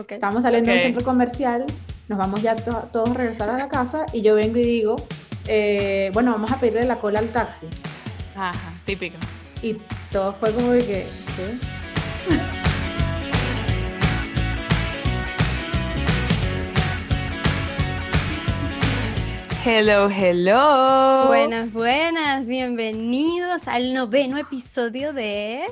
Estamos saliendo del centro comercial, nos vamos ya todos a regresar a la casa y yo vengo y digo, eh, bueno, vamos a pedirle la cola al taxi. Ajá, típico. Y todo fue como de que, ¿qué? Hello, hello. Buenas, buenas. Bienvenidos al noveno episodio de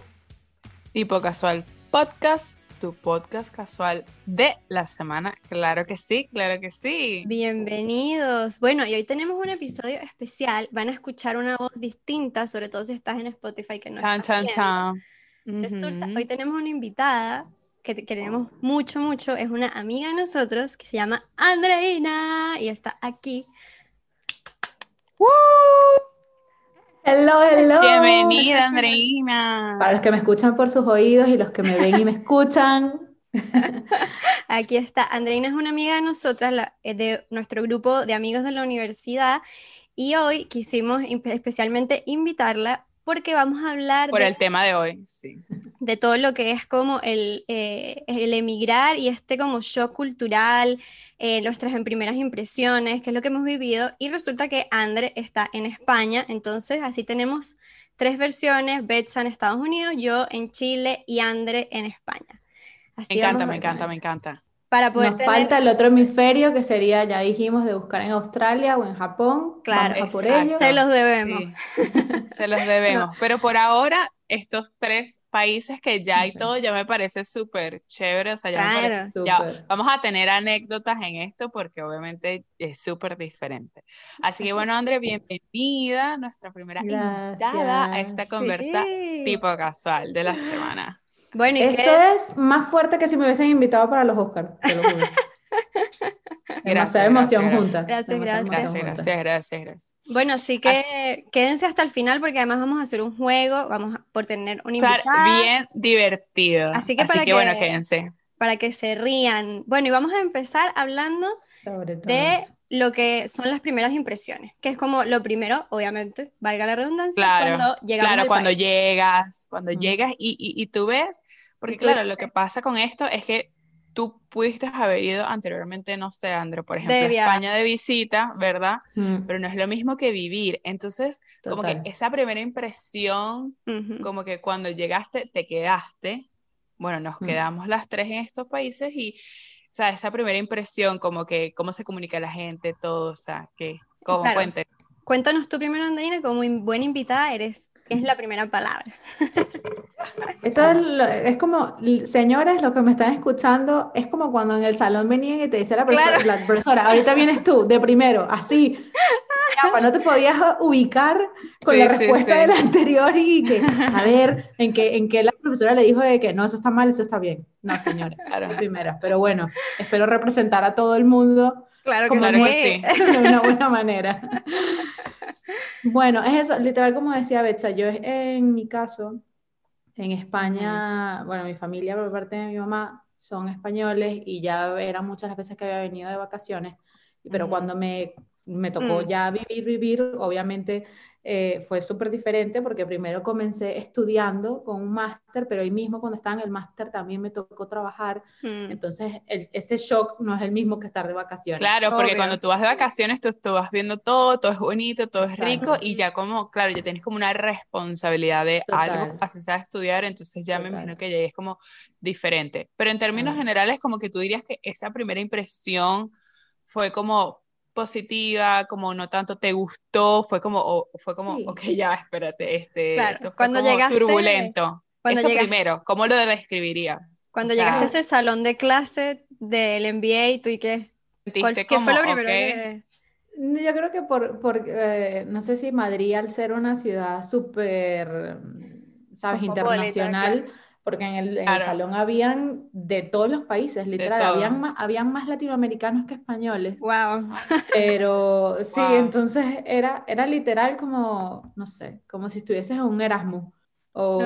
Tipo Casual Podcast tu podcast casual de la semana. Claro que sí, claro que sí. Bienvenidos. Bueno, y hoy tenemos un episodio especial. Van a escuchar una voz distinta, sobre todo si estás en Spotify que no chan, chan, chan. Resulta, hoy tenemos una invitada que queremos mucho, mucho. Es una amiga de nosotros que se llama Andreina y está aquí. ¡Woo! Hello, hello. Bienvenida, Andreina. Para los que me escuchan por sus oídos y los que me ven y me escuchan. Aquí está. Andreina es una amiga de nosotras, eh, de nuestro grupo de amigos de la universidad, y hoy quisimos especialmente invitarla porque vamos a hablar por el tema de hoy, sí. De todo lo que es como el, eh, el emigrar y este como shock cultural, eh, nuestras primeras impresiones, qué es lo que hemos vivido. Y resulta que Andre está en España, entonces así tenemos tres versiones, Betsa en Estados Unidos, yo en Chile y Andre en España. me encanta, me encanta, me encanta. Para poder Nos falta el otro hemisferio que sería, ya dijimos, de buscar en Australia o en Japón. Claro, por ello. se los debemos. se los debemos. Pero por ahora, estos tres países que ya hay todo, ya me parece súper chévere. O sea, ya, vamos a tener anécdotas en esto porque obviamente es súper diferente. Así que bueno, André, bienvenida, nuestra primera invitada a esta conversa tipo casual de la semana. Bueno, Esto es más fuerte que si me hubiesen invitado para los Oscars. Demasiada emoción juntas. Gracias, gracias. Gracias, gracias, gracias, Bueno, así que quédense hasta el final porque además vamos a hacer un juego, vamos a, por tener un invitado. bien divertido. Así que, para que, bueno, quédense. Para que se rían. Bueno, y vamos a empezar hablando de lo que son las primeras impresiones, que es como lo primero, obviamente, valga la redundancia, claro, cuando Claro, cuando llegas, cuando llegas y, y, tú ves, porque claro, lo que pasa con esto es que tú pudiste haber ido anteriormente, no sé, André, por ejemplo, a España de visita, ¿verdad? Pero no es lo mismo que vivir. Entonces, como que esa primera impresión, como que cuando llegaste, te quedaste. Bueno, nos quedamos las tres en estos países y, o sea, esa primera impresión, como que cómo se comunica la gente, todo, o sea, que, como cuente. Cuéntanos tú primero, Andrina, como buena invitada, eres, ¿qué es la primera palabra? Esto es, como, señores, lo que me están escuchando, es como cuando en el salón venían y te decía la profesora, ahorita vienes tú, de primero, así. Ya, no te podías ubicar con la respuesta del anterior y que, a ver, en que, en que la profesora le dijo de que no, eso está mal, eso está bien. No, señora, claro. primera. Pero bueno, espero representar a todo el mundo. Claro que claro sí. De una buena manera. Bueno, es eso, literal como decía Betcha, yo en mi caso, en España, bueno, mi familia por parte de mi mamá son españoles y ya eran muchas las veces que había venido de vacaciones, pero cuando me, me tocó mm. ya vivir, vivir, obviamente eh, fue súper diferente porque primero comencé estudiando con un máster, pero ahí mismo cuando estaba en el máster también me tocó trabajar. Mm. Entonces, ese shock no es el mismo que estar de vacaciones. Claro, porque cuando tú vas de vacaciones, tú, tú, vas viendo todo, todo es bonito, todo es rico y ya como, claro, ya tienes como una responsabilidad de algo, haces a estudiar, entonces ya me imagino que ya es como diferente. Pero en términos generales, como que tú dirías que esa primera impresión fue como positiva, como no tanto te gustó, fue como, fue como, ok, ya, espérate, este, fue cuando como llegaste, turbulento. Eso primero, ¿cómo lo describiría? Cuando llegaste a ese salón de clase del MBA, ¿tú y qué? ¿Qué fue lo primero que... Yo creo que por, por eh, no sé si Madrid al ser una ciudad súper, ¿sabes? Internacional, porque en el, salón habían de todos los países, literal, habían más, habían más latinoamericanos que españoles. Wow. Pero sí, entonces era, era literal como, no sé, como si estuvieses en un Erasmus. O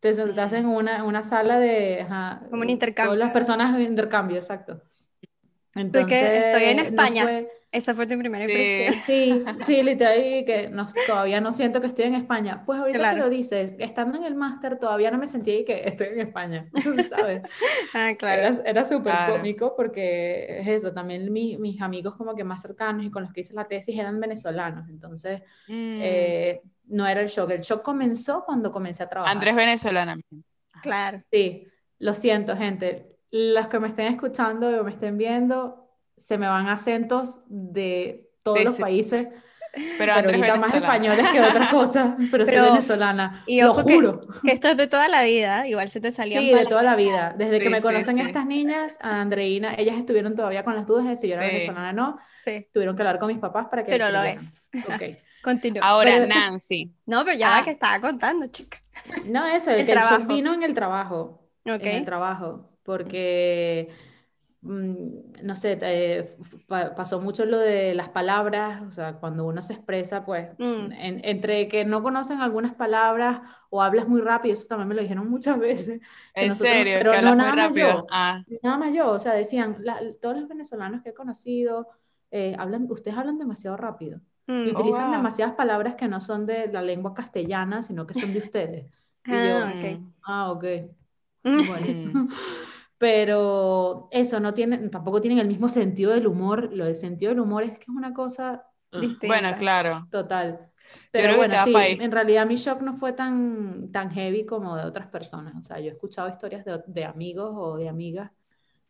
te sentas en una, una sala de... como un intercambio. Todas las personas de intercambio, exacto. Entonces, estoy en España. Esa fue tu primera impresión. Sí, sí, literal, que no, todavía no siento que estoy en España. Pues ahorita que lo dices, estando en el máster todavía no me sentí que estoy en España, ¿sabes? ah, claro. Era, súper cómico porque es eso, también mis amigos como que más cercanos y con los que hice la tesis eran venezolanos, entonces mm. eh, no era el shock. El shock comenzó cuando comencé a trabajar. Andrés venezolana. Claro. Sí, lo siento, gente. Los que me estén escuchando o me estén viendo, se me van acentos de todos los países. Pero, ahorita más españoles que otras cosas, pero, soy venezolana. Y lo juro. Que, esto es de toda la vida, igual se te salía. Sí, de toda la vida. Desde que me conocen estas niñas, a Andreina, ellas estuvieron todavía con las dudas de si yo era venezolana o no. Tuvieron que hablar con mis papás para que. Pero lo es. Ok. Continúa. Ahora, Nancy. No, pero ya la ah. que estaba contando, chica. No, eso, el, que el vino en el trabajo. En el trabajo. Porque Mm, no sé, eh, pasó mucho lo de las palabras, o sea, cuando uno se expresa, pues, mm. entre que no conocen algunas palabras o hablas muy rápido, eso también me lo dijeron muchas veces. ¿En serio? Pero no nada más yo, ah. nada más yo, o sea, decían, todos los venezolanos que he conocido, eh, hablan, ustedes hablan demasiado rápido. y mm. utilizan oh, demasiadas palabras que no son de la lengua castellana, sino que son de ustedes. Y ah, yo, ah, ok. Bueno. pero eso no tiene, tampoco tienen el mismo sentido del humor. Lo del sentido del humor es que es una cosa mm, distinta. Bueno, claro. Total. Pero bueno, sí, en realidad mi shock no fue tan, tan heavy como de otras personas. O sea, yo he escuchado historias de, de amigos o de amigas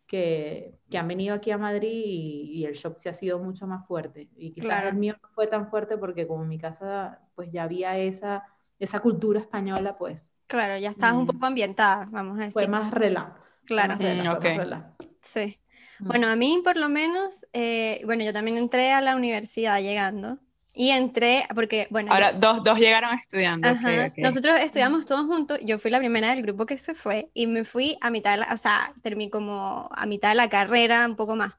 que, que, han venido aquí a Madrid y, el shock sí ha sido mucho más fuerte. Y quizás el mío no fue tan fuerte porque como en mi casa pues ya había esa, esa cultura española, pues... Claro, ya estabas un poco ambientada, vamos a decir. Fue más relajo. Claro. Mm, sí. Mm. Bueno, a mí por lo menos, eh, bueno, yo también entré a la universidad llegando y entré, porque, bueno... Ahora, dos, dos llegaron estudiando. Nosotros estudiamos todos juntos, yo fui la primera del grupo que se fue y me fui a mitad de la, o sea, terminé como a mitad de la carrera, un poco más.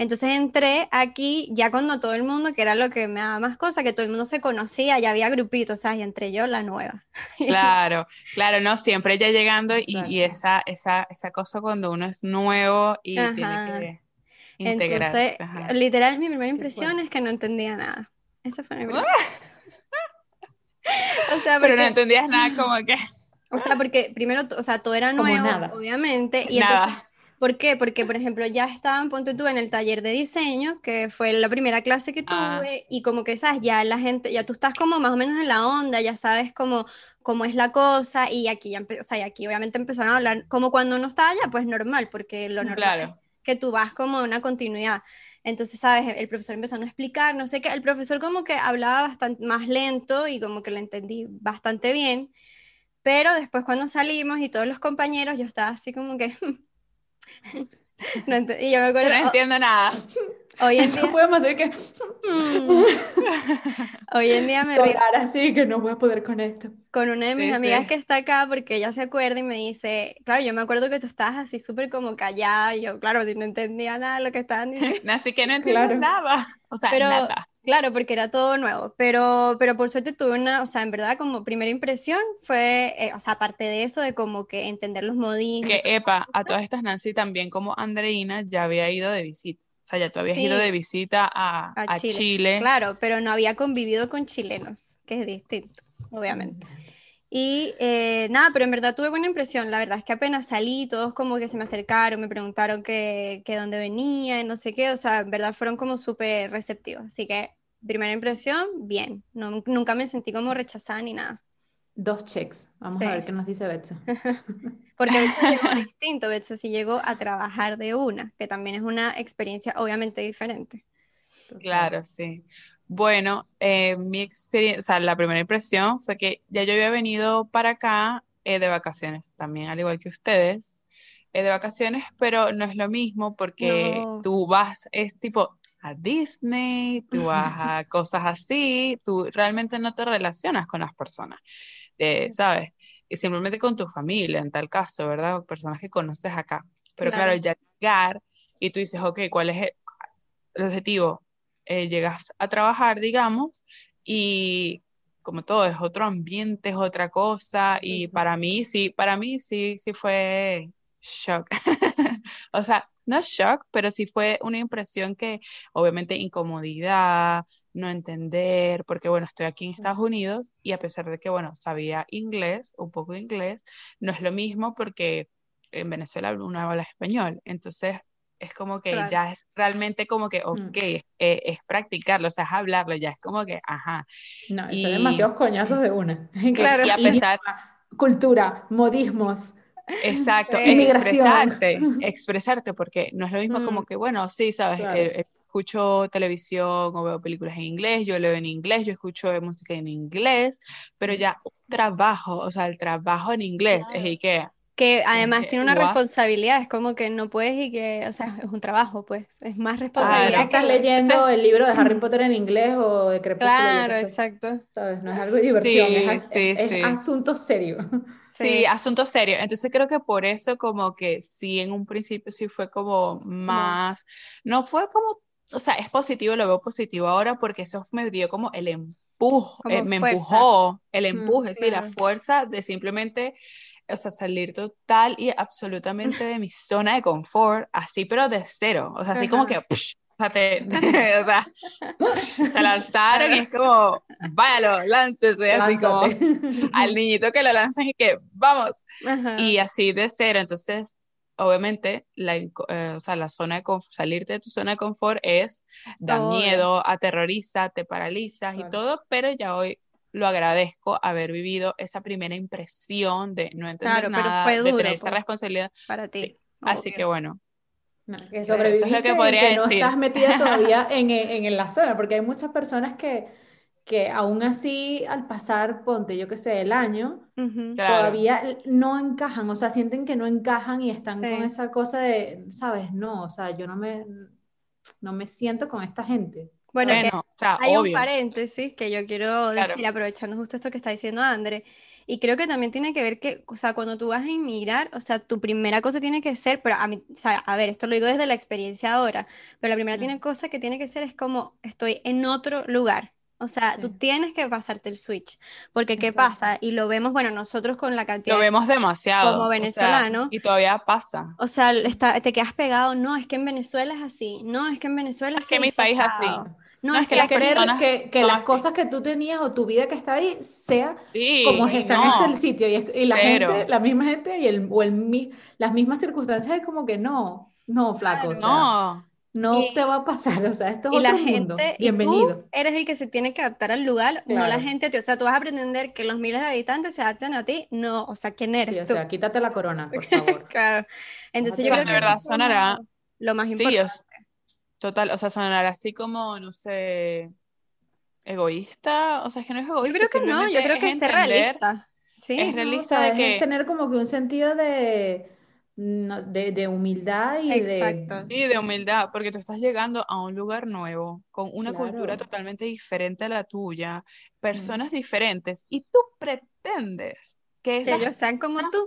Entonces entré aquí ya cuando todo el mundo, que era lo que me daba más cosa, que todo el mundo se conocía, ya había grupitos, o sea, y entré yo la nueva. Claro, claro, no, siempre ya llegando y, esa, esa, esa, cosa cuando uno es nuevo y tiene que integrarse. Entonces, literal, mi primera impresión es que no entendía nada. Esa fue mi primera. o sea, Pero no entendías nada como que... O sea, porque primero, o sea, todo era nuevo, obviamente, y entonces ¿Por qué? Porque, por ejemplo, ya estaban, ponte tú, en el taller de diseño, que fue la primera clase que ah. tuve, y como que, ¿sabes? Ya la gente, ya tú estás como más o menos en la onda, ya sabes cómo, cómo es la cosa, y aquí ya, o sea, y aquí obviamente empezaron a hablar como cuando uno está allá, pues normal, porque lo normal es que tú vas como a una continuidad. Entonces, ¿sabes? El profesor empezando a explicar, no sé qué, el profesor como que hablaba bastante más lento y como que lo entendí bastante bien, pero después cuando salimos y todos los compañeros, yo estaba así como que... no y yo me acuerdo, no entiendo nada. Hoy en Eso día... podemos decir que... Hoy en día me río. así que no voy a poder con esto. Con una de mis amigas que está acá, porque ella se acuerda y me dice, claro, yo me acuerdo que tú estabas así súper como callada, y yo, claro, no entendía nada de lo que estaban diciendo. Así que no entiendo nada. O sea, Pero, nada. Claro, porque era todo nuevo, pero, pero por suerte tuve una, o sea, en verdad como primera impresión fue, eh, o sea, aparte de eso, de como que entender los modismos. Que, epa, a todas estas Nancy también como Andreina ya había ido de visita. O sea, ya tú habías ido de visita a, a, Chile. Claro, pero no había convivido con chilenos, que es distinto, obviamente. Y eh, nada, pero en verdad tuve buena impresión. La verdad es que apenas salí, todos como que se me acercaron, me preguntaron que, que dónde venía, y no sé qué. O sea, en verdad fueron como súper receptivos. Así que, primera impresión, bien. No, nunca me sentí como rechazada ni nada. Dos checks. Vamos a ver qué nos dice Betsa. Porque Betsa llegó distinto. Betsa sí llegó a trabajar de una, que también es una experiencia obviamente diferente. Claro, sí. Bueno, eh, mi experiencia, o sea, la primera impresión fue que ya yo había venido para acá eh, de vacaciones, también al igual que ustedes, eh, de vacaciones, pero no es lo mismo porque tú vas, es tipo a Disney, tú vas a cosas así, tú realmente no te relacionas con las personas, ¿sabes? Y simplemente con tu familia, en tal caso, ¿verdad? Personas que conoces acá. Pero claro, ya llegar y tú dices, ok, ¿cuál es el objetivo? Eh, llegas a trabajar, digamos, y como todo, es otro ambiente, es otra cosa, y para mí sí, para mí sí, sí fue shock. o sea, no shock, pero sí fue una impresión que obviamente incomodidad, no entender, porque bueno, estoy aquí en Estados Unidos y a pesar de que, bueno, sabía inglés, un poco de inglés, no es lo mismo porque en Venezuela uno habla español, entonces es como que ya es realmente como que, ok, mm. eh, es, practicarlo, o sea, es hablarlo, ya es como que, ajá. No, y... son demasiados coñazos de una. claro, y a pesar... Cultura, modismos. Exacto, expresarte, expresarte, porque no es lo mismo como mm. que, bueno, sí, sabes, eh, escucho televisión o veo películas en inglés, yo leo en inglés, yo escucho música en inglés, pero ya trabajo, o sea, el trabajo en inglés es IKEA que además tiene una responsabilidad, es como que no puedes y que, o sea, es un trabajo, pues, es más responsabilidad. Ah, estás leyendo el libro de Harry Potter en inglés o de Crepúsculo. Claro, exacto. ¿Sabes? No es algo de diversión, es, es, asunto serio. Sí, asunto serio. Entonces creo que por eso como que sí, en un principio sí fue como más, no, fue como, o sea, es positivo, lo veo positivo ahora porque eso me dio como el empuje, eh, me empujó, el empuje, sí, la fuerza de simplemente o sea, salir total y absolutamente de mi zona de confort, así pero de cero, o sea, así como que, o sea, te, o sea, te lanzaron y es como, váyalo, láncese, así como al niñito que lo lanzan y que, vamos, y así de cero, entonces, obviamente, la, eh, o sea, la zona de salirte de tu zona de confort es, da miedo, aterroriza, te paralizas y todo, pero ya hoy lo agradezco haber vivido esa primera impresión de no entender nada, de tener esa responsabilidad. Para ti. Así que bueno. que sobreviviste es lo que podría no estás metida todavía en, en, la zona, porque hay muchas personas que, que aún así al pasar, ponte yo que sé, el año, todavía no encajan, o sea, sienten que no encajan y están con esa cosa de, sabes, no, o sea, yo no me, no me siento con esta gente. Bueno, hay un paréntesis que yo quiero decir, aprovechando justo esto que está diciendo André, y creo que también tiene que ver que, o sea, cuando tú vas a inmigrar, o sea, tu primera cosa tiene que ser, pero a mí, o sea, a ver, esto lo digo desde la experiencia ahora, pero la primera tiene cosa que tiene que ser es como estoy en otro lugar. O sea, tú tienes que pasarte el switch, porque ¿qué pasa? Y lo vemos, bueno, nosotros con la cantidad... Lo vemos demasiado. Como venezolano. y todavía pasa. O sea, está, te quedas pegado, no, es que en Venezuela es así, no, es que en Venezuela es que mi país es así. No, es que, las personas que, que las cosas que tú tenías o tu vida que está ahí sea como está en este sitio y, la gente, la misma gente y el, o el, las mismas circunstancias es como que no, no, flaco, no. No te va a pasar, o sea, esto es y otro la gente, bienvenido. tú eres el que se tiene que adaptar al lugar, no la gente, o sea, tú vas a pretender que los miles de habitantes se adapten a ti, no, o sea, ¿quién eres tú? O sea, quítate la corona, por favor. claro. Entonces yo creo que verdad sonará lo más importante. Total, o sea, sonar así como, no sé, egoísta, o sea, es que no es egoísta. Yo creo que no, yo creo que es ser realista. Sí, es realista de que... Es tener como que un sentido de, de, de humildad y Exacto. de... Sí, de humildad, porque tú estás llegando a un lugar nuevo, con una cultura totalmente diferente a la tuya, personas diferentes, y tú pretendes que, que ellos sean como tú.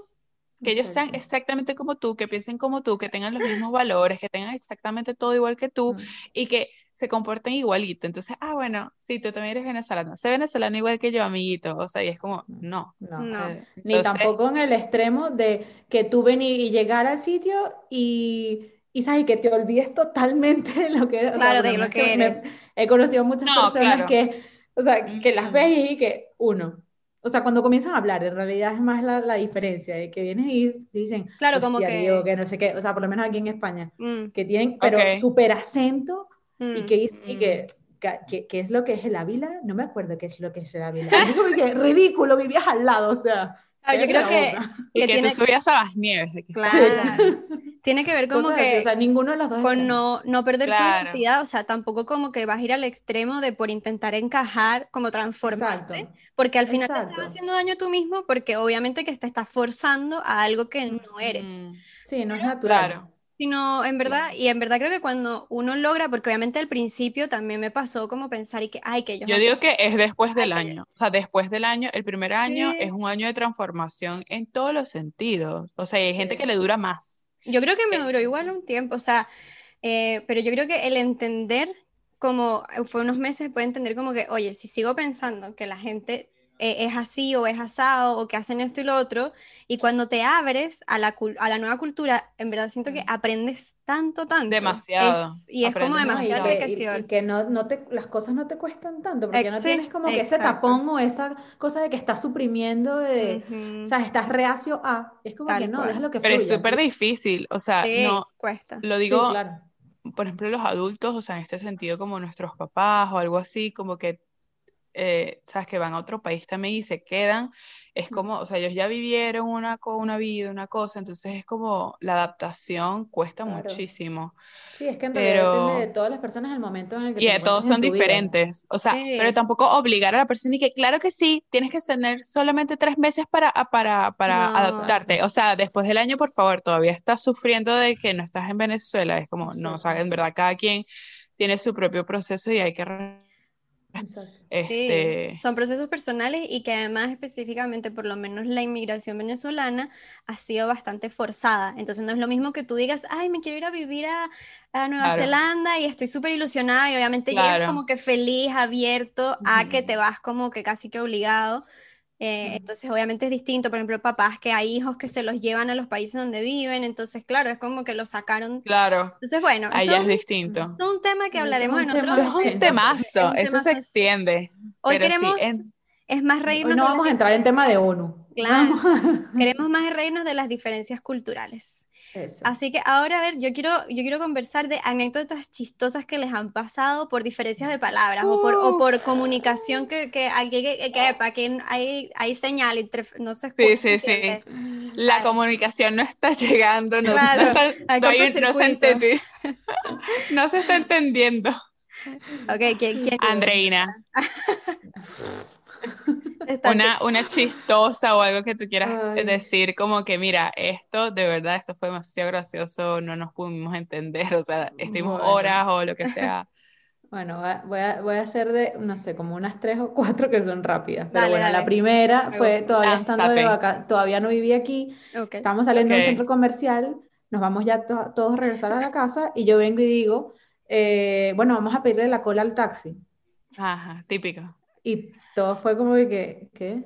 que ellos sean exactamente como tú, que piensen como tú, que tengan los mismos valores, que tengan exactamente todo igual que tú y que se comporten igualito. Entonces, ah, bueno, sí, tú también eres venezolano. Sé venezolano igual que yo, amiguito. O sea, y es como, no. no. Eh, Ni tampoco en el extremo de que tú ven y, llegar al sitio y, y sabes que te olvides totalmente lo que eres. Claro, de lo que, eres. he conocido muchas personas que, o sea, que las ves y que, uno, o sea, cuando comienzan a hablar, en realidad es más la, la diferencia, de que vienen y dicen, claro, como que... que no sé qué, o sea, por lo menos aquí en España, mm. que tienen, pero súper acento y mm. que dicen y que, que, que, es lo que es el Ávila, no me acuerdo qué es lo que es el Ávila. Es como que ridículo, vivías al lado, o sea. Ah, yo creo que, que, que, tú subías a las nieves. Claro. tiene que ver como que o sea, ninguno de los dos con no, no perder tu identidad, o sea, tampoco como que vas a ir al extremo de por intentar encajar, como transformarte, porque al final te estás haciendo daño tú mismo porque obviamente que te estás forzando a algo que no eres. Mm. Sí, no es natural. Sino, en verdad, y en verdad creo que cuando uno logra, porque obviamente al principio también me pasó como pensar y que, ay, que yo... Yo digo que es después del año, o sea, después del año, el primer año es un año de transformación en todos los sentidos, o sea, hay gente que le dura más. Yo creo que me duró igual un tiempo, o sea, eh, pero yo creo que el entender como fue unos meses, puede entender como que, oye, si sigo pensando que la gente eh, es así o es asado o que hacen esto y lo otro. Y cuando te abres a la, a la nueva cultura, en verdad siento que aprendes tanto, tanto. Demasiado. y es como demasiado y que, no, no te, las cosas no te cuestan tanto, porque no tienes como que ese tapón o esa cosa de que estás suprimiendo, de, o sea, estás reacio a. Es como que no, es lo que Pero es súper difícil, o sea, no. cuesta. Lo digo, por ejemplo, los adultos, o sea, en este sentido, como nuestros papás o algo así, como que eh, sabes, que van a otro país también y se quedan, es como, o sea, ellos ya vivieron una, una vida, una cosa, entonces es como la adaptación cuesta muchísimo. Sí, es que en realidad depende de todas las personas el momento en el que... Y todos son diferentes, o sea, pero tampoco obligar a la persona y que claro que sí, tienes que tener solamente tres meses para, para, para adaptarte, o sea, después del año, por favor, todavía estás sufriendo de que no estás en Venezuela, es como, no, o sea, en verdad cada quien tiene su propio proceso y hay que este... son procesos personales y que además específicamente, por lo menos la inmigración venezolana, ha sido bastante forzada. Entonces no es lo mismo que tú digas, ay, me quiero ir a vivir a, Nueva Zelanda y estoy súper ilusionada y obviamente llegas como que feliz, abierto a que te vas como que casi que obligado. Eh, entonces, obviamente es distinto, por ejemplo, papás que hay hijos que se los llevan a los países donde viven, entonces, claro, es como que lo sacaron. Claro. Entonces, bueno, ahí es distinto. Es un tema que hablaremos en otro Es un temazo, eso se extiende. Hoy queremos, es más reírnos. Hoy no vamos a entrar en tema de ONU. Claro, queremos más reírnos de las diferencias culturales. Así que ahora, a ver, yo quiero, yo quiero conversar de anécdotas chistosas que les han pasado por diferencias de palabras o, por, o por comunicación que, que, que, que, hay, hay señal entre, no sé. Sí, sí, sí. La comunicación no está llegando, no, claro, no, está, no, se no se está entendiendo. Ok, ¿quién? quién? Andreina. una, una chistosa o algo que tú quieras decir, como que mira, esto de verdad, esto fue demasiado gracioso, no nos pudimos entender, o sea, estuvimos horas o lo que sea. Bueno, voy a, voy a, hacer de, no sé, como unas tres o cuatro que son rápidas. Pero bueno, la primera fue todavía estando de vaca, todavía no vivía aquí. Estamos saliendo del centro comercial, nos vamos ya todos a regresar a la casa y yo vengo y digo, eh, bueno, vamos a pedirle la cola al taxi. Ajá, típico. Y todo fue como que, ¿qué?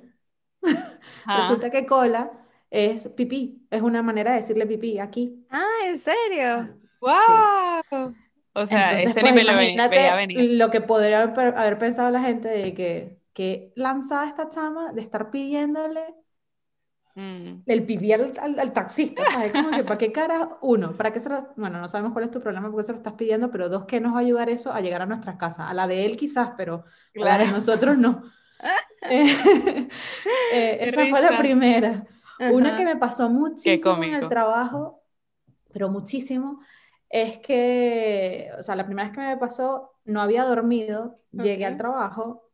Resulta que cola es pipí, es una manera de decirle pipí aquí. Ah, ¿en serio? ¡Wow! O sea, ese pues, nivel veía venir. Lo que podría haber pensado la gente de que, que lanzada esta chama de estar pidiéndole Mm. El pipí al, al, taxista, ¿sabes? Como que, ¿para qué cara? Uno, ¿para qué se lo, Bueno, no sabemos cuál es tu problema porque se lo estás pidiendo, pero dos, ¿qué nos va a ayudar eso a llegar a nuestras casas? A la de él quizás, pero claro. a la de nosotros no. Eh, eh, esa fue la primera. Una que me pasó muchísimo en el trabajo, pero muchísimo, es que, o sea, la primera vez que me pasó, no había dormido, llegué al trabajo,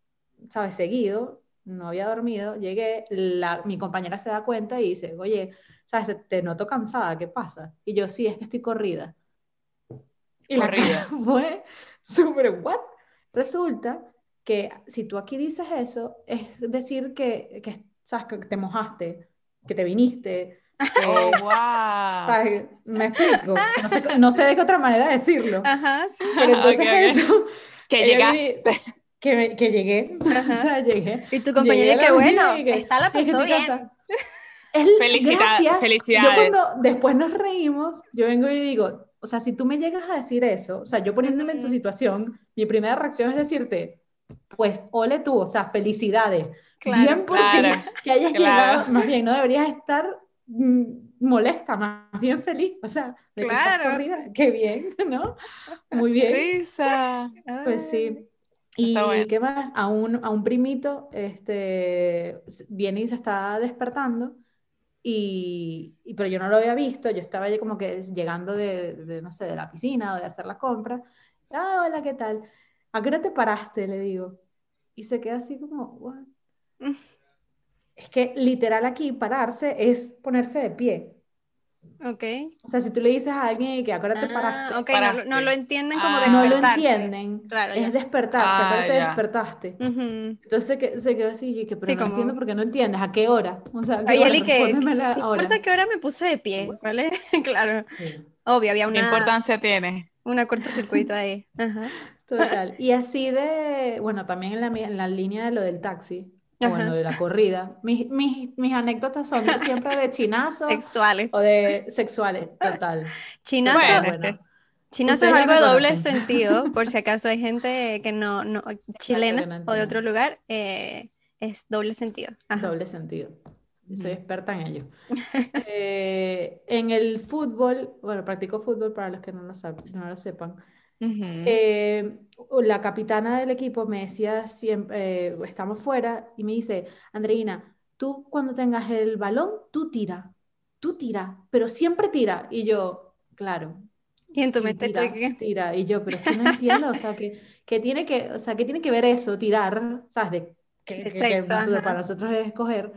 ¿sabes? Seguido, no había dormido, llegué, la, mi compañera se da cuenta y dice, oye, ¿sabes? Te noto cansada, ¿qué pasa? Y yo, sí, es que estoy corrida. Y corrida. la fue súper, ¿what? Resulta que si tú aquí dices eso, es decir que, que ¿sabes? Que te mojaste, que te viniste. oh, wow. ¿sabes? Me explico. No sé, no sé, de qué otra manera decirlo. Ajá, sí. Pero entonces eso... Que llegaste que, que llegué, o sea, llegué. Y tu compañera, qué bueno, está la persona bien. Es, felicidades, felicidades. Yo cuando después nos reímos, yo vengo y digo, o sea, si tú me llegas a decir eso, o sea, yo poniéndome en tu situación, mi primera reacción es decirte, pues, ole tú, o sea, felicidades. bien porque que hayas llegado, más bien, no deberías estar mm, molesta, más bien feliz, o sea, de claro. que qué bien, ¿no? Muy bien. Risa. Pues sí. Y qué más, a un, a un primito este, viene y se está despertando, y, y, pero yo no lo había visto, yo estaba allí como que llegando de, de, no sé, de la piscina o de hacer la compra. Ah, hola, ¿qué tal? ¿A qué hora te paraste? Le digo. Y se queda así como, What? es que literal aquí pararse es ponerse de pie. Ok. O sea, si tú le dices a alguien que acuérdate ah, paraste. Okay, No, lo entienden como ah, No lo entienden. Claro, es despertarse, ah, acuérdate despertaste. Entonces se, se, quedó así, y que, pero no entiendo porque no entiendes. ¿A qué hora? O sea, ¿a qué hora? Que, importa qué hora me puse de pie, ¿vale? claro. Obvio, había una... ¿Qué importancia tiene? Una cortocircuito ahí. Ajá. Total. Y así de, bueno, también en la, en la línea de lo del taxi. Bueno, de la corrida. Mis, mis, mis anécdotas son siempre de chinazos. Sexuales. O de sexuales, total. Chinazo. Chinazo es algo de doble sentido, por si acaso hay gente que no, no chilena o de otro lugar, eh, es doble sentido. Doble sentido. soy experta en ello. Eh, en el fútbol, bueno, practico fútbol para los que no lo, no lo sepan. Eh, la capitana del equipo me decía siempre, eh, estamos fuera, y me dice, Andreina, tú cuando tengas el balón, tú tira, tú tira, pero siempre tira. Y yo, claro. Y en tu mente tira, tira. Y yo, pero es que no entiendo, o sea, que, que, tiene que, o sea, que tiene que ver eso, tirar, ¿sabes? De, que, para nosotros es escoger,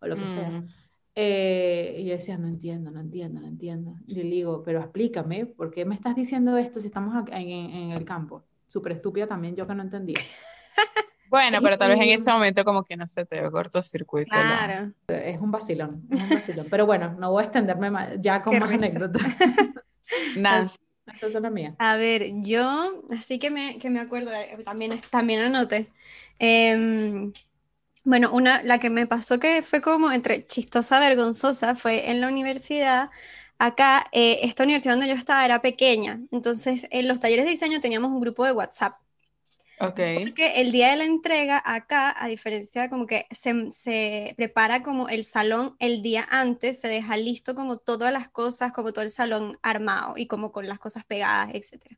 o lo que sea. Eh, y yo decía, no entiendo, no entiendo, no entiendo. Y le digo, pero explícame, ¿por qué me estás diciendo esto si estamos en, en, el campo? Súper estúpida también, yo que no entendía. Bueno, pero tal vez en ese momento como que no se te dio cortocircuito. Claro. Es un vacilón, es un vacilón. Pero bueno, no voy a extenderme más, ya con más anécdotas. Nancy. Esta es la mía. A ver, yo, así que me, que me acuerdo, eh, también, también anoté. Eh, bueno, una, la que me pasó que fue como entre chistosa, vergonzosa, fue en la universidad. Acá, eh, esta universidad donde yo estaba era pequeña, entonces en los talleres de diseño teníamos un grupo de WhatsApp. Ok. Porque el día de la entrega acá, a diferencia como que se, se, prepara como el salón el día antes, se deja listo como todas las cosas, como todo el salón armado y como con las cosas pegadas, etc.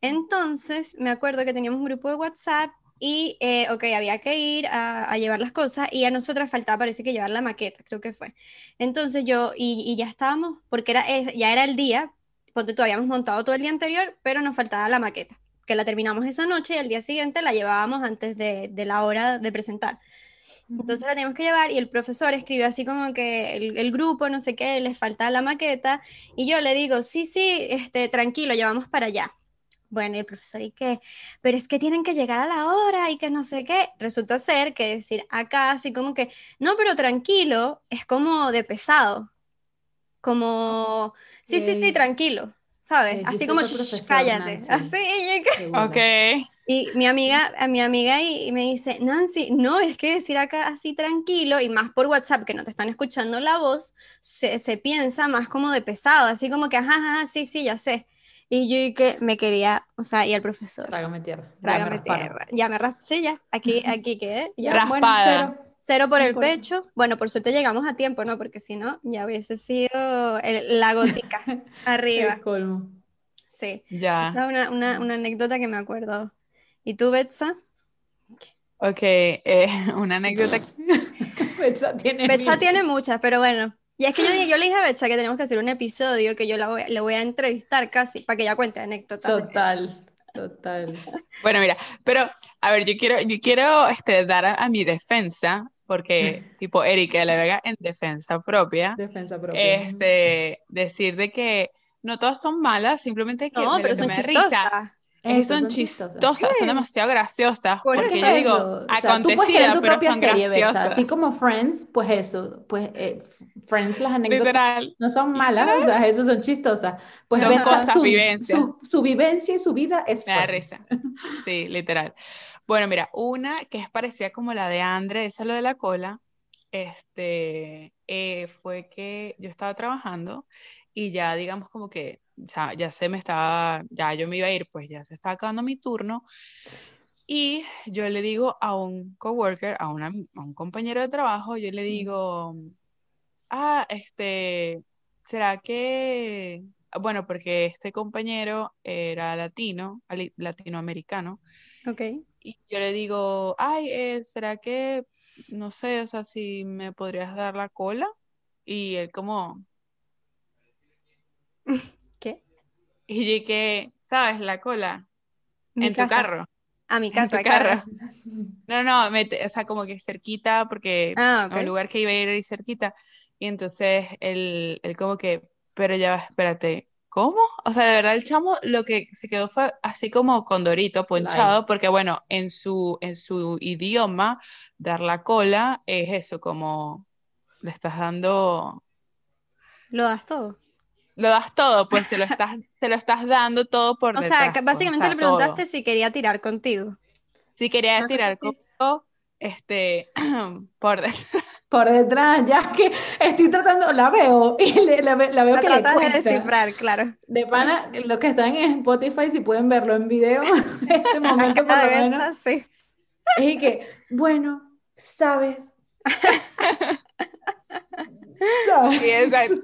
Entonces, me acuerdo que teníamos un grupo de WhatsApp y, eh, ok, había que ir a, llevar las cosas y a nosotras faltaba, parece que llevar la maqueta, creo que fue. Entonces yo, y, ya estábamos, porque era, ya era el día, porque todavía habíamos montado todo el día anterior, pero nos faltaba la maqueta, que la terminamos esa noche y al día siguiente la llevábamos antes de, de la hora de presentar. Entonces la teníamos que llevar y el profesor escribió así como que el, el, grupo, no sé qué, les falta la maqueta y yo le digo, sí, sí, este, tranquilo, llevamos para allá. Bueno, y el profesor, ¿y qué? Pero es que tienen que llegar a la hora y que no sé qué. Resulta ser que decir acá, así como que, no, pero tranquilo, es como de pesado. Como, sí, sí, sí, tranquilo, ¿sabes? así como, cállate. Así, y Ok. Y mi amiga, a mi amiga y, me dice, Nancy, no, es que decir acá así tranquilo y más por WhatsApp que no te están escuchando la voz, se, se piensa más como de pesado, así como que, ajá, ajá, sí, sí, ya sé. Y yo y que me quería, o sea, y al profesor. Trágame tierra. Trágame tierra. Ya me raspé, sí, ya. Aquí, aquí quedé. Ya. Raspada. cero. por el pecho. Bueno, por suerte llegamos a tiempo, ¿no? Porque si no, ya hubiese sido la gótica arriba. El colmo. Sí. Ya. Una, una, una, anécdota que me acuerdo. ¿Y tú, Betsa? Ok, eh, una anécdota. Betsa tiene, Betsa tiene muchas, pero bueno. Y es que yo, dije, yo le dije a Betsa que tenemos que hacer un episodio que yo la voy, le voy a entrevistar casi para que ella cuente anécdotas. Total, total. Bueno, mira, pero a ver, yo quiero, yo quiero este, dar a, mi defensa, porque tipo Erika de la Vega en defensa propia. Defensa propia. Este, decir de que no todas son malas, simplemente que, no, pero son chistosas son, chistosas, son demasiado graciosas. porque yo digo, acontecidas, pero son graciosas. Así como Friends, pues eso, pues eh, Friends, las anécdotas no son malas, o sea, eso son chistosas. Pues son cosas, su, vivencia. Su, vivencia y su vida es Me da risa. Sí, literal. Bueno, mira, una que es parecida como la de Andre, esa lo de la cola, este, eh, fue que yo estaba trabajando y ya digamos como que ya, ya se me estaba, ya yo me iba a ir, pues ya se estaba acabando mi turno. Y yo le digo a un coworker, a, una, a un compañero de trabajo, yo le digo, ah, este, ¿será que, bueno, porque este compañero era latino, latinoamericano. Ok. Y yo le digo, ay, eh, ¿será que, no sé, o sea, si me podrías dar la cola? Y él como, Y yo que, ¿sabes? La cola. en tu carro. A mi casa, en tu carro. No, no, o sea, como que cerquita, porque ah, el lugar que iba a ir era cerquita. Y entonces él, él como que, pero ya, espérate, ¿cómo? O sea, de verdad el chamo lo que se quedó fue así como condorito, ponchado, porque bueno, en su, en su idioma, dar la cola es eso, como le estás dando... Lo das todo lo das todo, pues se lo estás, te lo estás dando todo por O sea, que pues, básicamente le preguntaste si quería tirar contigo. Si quería tirar contigo, este, por detrás. Por detrás, ya que estoy tratando, la veo y la, veo que le cuesta. de descifrar, claro. De pana, los que están en Spotify, si pueden verlo en video, este momento por lo menos. Sí. Es que, bueno, sabes. ¿Sabes? Sí, exacto.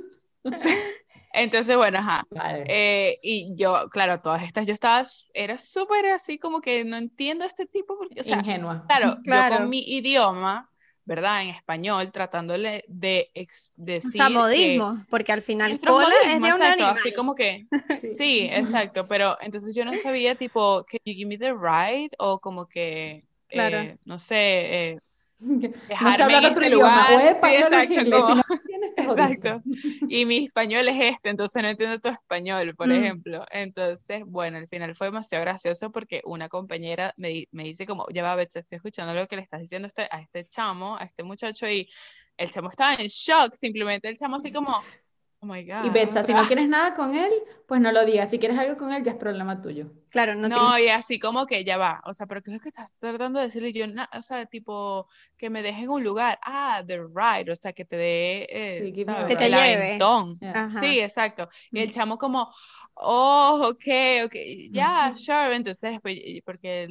Entonces, bueno, ajá. Eh, y yo, claro, todas estas, yo estaba, era súper así como que no entiendo este tipo, porque, o sea, Ingenua. Claro, claro, yo con mi idioma, ¿verdad? En español, tratándole de decir. O modismo, porque al final cola es de un animal. Así como que, sí. exacto, pero entonces yo no sabía, tipo, que you give me the ride? O como que, claro. Eh, no sé, eh, dejarme no en este lugar. sí, exacto, exacto. Y mi español es este, entonces no entiendo tu español, por mm. ejemplo. Entonces, bueno, al final fue demasiado gracioso porque una compañera me, me dice como, ya va, Betsy, estoy escuchando lo que le estás diciendo a este, a este chamo, a este muchacho, y el chamo estaba en shock, simplemente el chamo así como, Oh my God. Y Betsa, si no quieres nada con él, pues no lo digas. Si quieres algo con él, ya es problema tuyo. Claro, no No, y así como que ya va. O sea, pero ¿qué es lo que estás tratando de decirle? Yo, o sea, tipo, que me deje en un lugar. Ah, the right. O sea, que te dé. Eh, que te lleve. Sí, exacto. Y el chamo, como, oh, ok, ok, ya, sure. Entonces, pues, porque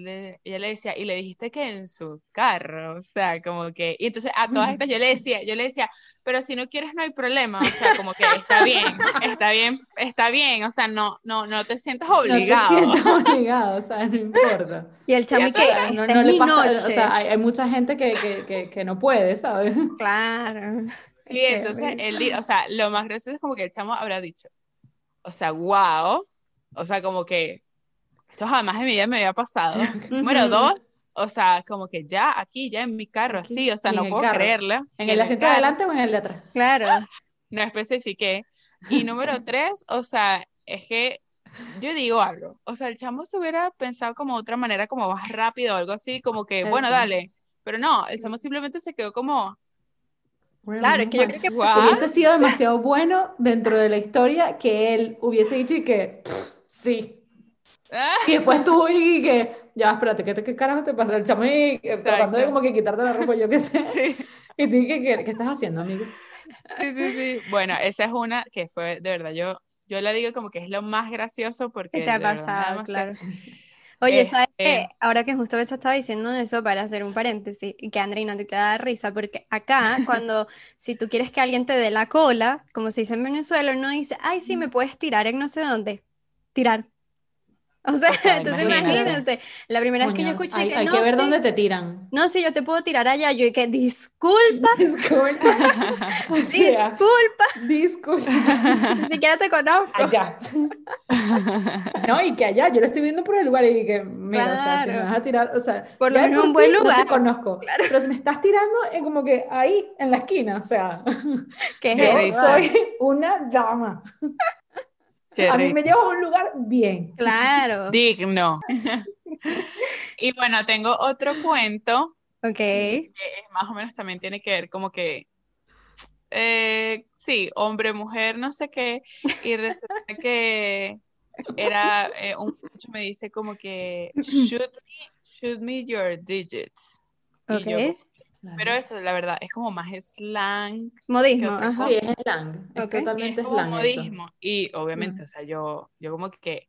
ella le decía, y le dijiste que en su carro, o sea, como que, y entonces a todas estas yo le decía, yo le decía, pero si no quieres no hay problema, o sea, como que está bien, está bien, está bien, o sea, no, no, no te sientas obligado. No te sientas obligado, o sea, no importa. Y el chamo que no, no le pasa, o sea, hay, hay mucha gente que, que, que, que, no puede, ¿sabes? Claro. Y entonces, el, o sea, lo más gracioso es como que el chamo habrá dicho, o sea, wow, o sea, como que esto jamás en mi vida me había pasado. Número dos, o sea, como que ya aquí, ya en mi carro, así, o sea, no puedo creerlo. ¿En el asiento de adelante o en el de atrás? Claro. No especifiqué. Y número tres, o sea, es que yo digo algo, o sea, el chamo se hubiera pensado como otra manera, como más rápido o algo así, como que, bueno, dale. Pero no, el chamo simplemente se quedó como, claro, es que yo creo que hubiese sido demasiado bueno dentro de la historia que él hubiese dicho y que sí. Ah. Y después tú y que, ya, espérate, ¿qué, qué carajo te pasa? El chamo y tratando de como que quitarte la ropa, yo qué sé. Y tú, ¿qué, qué, qué estás haciendo, amigo? Sí, sí, sí. Bueno, esa es una que fue, de verdad, yo, yo la digo como que es lo más gracioso porque... ¿Qué te ha pasado? Claro. Oye, ¿sabes qué? Este Ahora que justo Besa estaba diciendo eso, para hacer un paréntesis, y que André no te da risa, porque acá, cuando, si tú quieres que alguien te dé la cola, como se dice en Venezuela, uno dice, ay, sí, me puedes tirar en no sé dónde. Tirar. O sea, entonces imagínate, la primera vez que yo escuché hay, que hay no, que ver sí, dónde te tiran. No, sí, yo te puedo tirar allá, yo y que disculpa, disculpa, disculpa, disculpa, ni siquiera te conozco. Allá. no, y que allá, yo lo estoy viendo por el lugar y que, mira, o sea, si me vas a tirar, o sea, por lo menos un buen lugar. No te conozco, claro. pero me estás tirando en como que ahí, en la esquina, o sea, que yo soy una dama a mí me lleva a un lugar bien. Claro. Digno. y bueno, tengo otro cuento. Ok. Que más o menos también tiene que ver como que, eh, sí, hombre, mujer, no sé qué. Y resulta que era, eh, un muchacho me dice como que, shoot me, shoot me your digits. Pero eso, la verdad, es como más slang. Modismo, Sí, es slang. Es totalmente es slang. modismo. Y obviamente, o sea, yo, yo como que,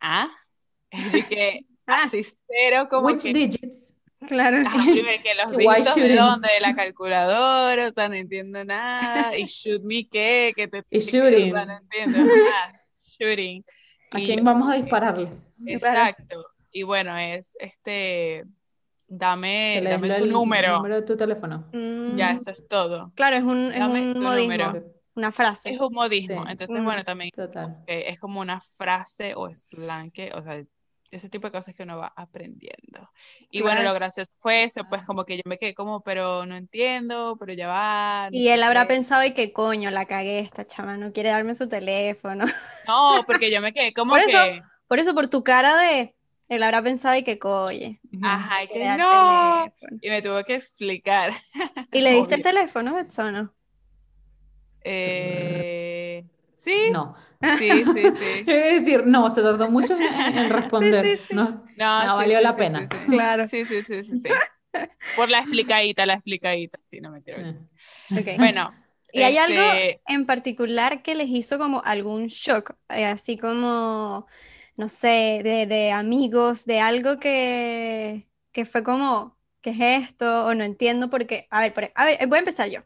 ¿ah? Es que, así cero, como Which que. digits? Claro. Ah, primero que los dígitos de dónde, de la calculadora, o sea, no entiendo nada. Y shoot me qué, que te. Y shooting. O sea, no entiendo nada. Shooting. ¿A quién vamos a dispararle? Exacto. Y bueno, es este dame, dame tu número. número de tu teléfono. Mm. Ya, eso es todo. Claro, es un, es un modismo, una frase. Es un modismo, entonces bueno, también es como una frase o slang, que, o sea, ese tipo de cosas que uno va aprendiendo. Y bueno, lo gracioso fue eso, pues como que yo me quedé como, pero no entiendo, pero ya va. y él habrá pensado, y qué coño, la cagué esta chama, no quiere darme su teléfono. No, porque yo me quedé como por que... Eso, por eso, por tu cara de, él habrá pensado y que coye. Ajá, y que no. Y me tuvo que explicar. ¿Y le diste el teléfono, Betsono? Eh, sí. No. Sí, sí, sí. Es decir, no, se tardó mucho en, responder. No, no, valió la pena. Claro. Sí, sí, sí, sí. Por la explicadita, la explicadita. Sí, no me quiero. Okay. Bueno. ¿Y hay algo este en particular que les hizo como algún shock? Eh, así como, no sé, de, de amigos, de algo que, que fue como, ¿qué es esto? O no entiendo porque, a ver, a ver voy a empezar yo.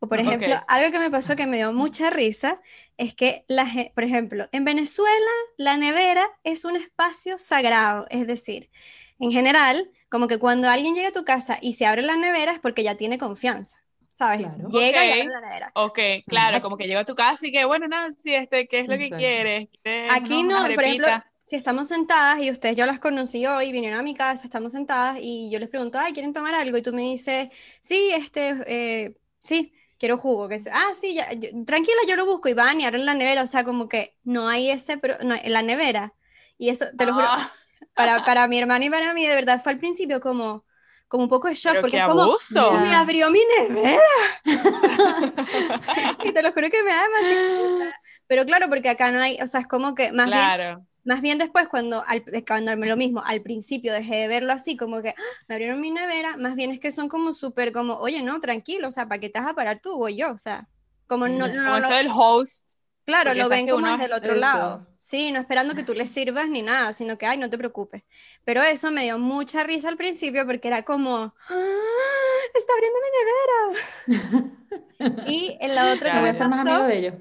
O por ejemplo, algo que me pasó que me dio mucha risa es que, la, por ejemplo, en Venezuela la nevera es un espacio sagrado, es decir, en general, como que cuando alguien llega a tu casa y se abre la nevera es porque ya tiene confianza. ¿Sabes? Llega y abre la nevera. Ok, claro, como que llega a tu casa y que, bueno, sí, este, ¿qué es lo que quieres? Aquí no, por ejemplo, si estamos sentadas y ustedes ya las conocí hoy, vinieron a mi casa, estamos sentadas y yo les pregunto, ay, ¿quieren tomar algo? Y tú me dices, sí, este, eh, sí, quiero jugo. Que ah, sí, ya, tranquila, yo lo busco y van y abren la nevera, o sea, como que no hay ese, pero no, la nevera. Y eso, te lo juro, ah. para, para mi hermana y para mí, de verdad, fue al principio como, como un poco de shock, porque es como, me abrió mi nevera. y te lo juro que me da más. Pero claro, porque acá no hay, o sea, es como que más bien más bien después, cuando, al, cuando lo mismo, al principio dejé de verlo así, como que ah, me abrieron mi nevera, más bien es que son como súper como, oye, no, tranquilo, o sea, ¿para qué te vas a parar tú o yo? O sea, como no... no, eso del host. Claro, lo ven como desde el otro lado. Sí, no esperando que tú le sirvas ni nada, sino que, ay, no te preocupes. Pero eso me dio mucha risa al principio porque era como, ¡Ah, está abriendo mi nevera. y en la otra que me pasó, de ellos.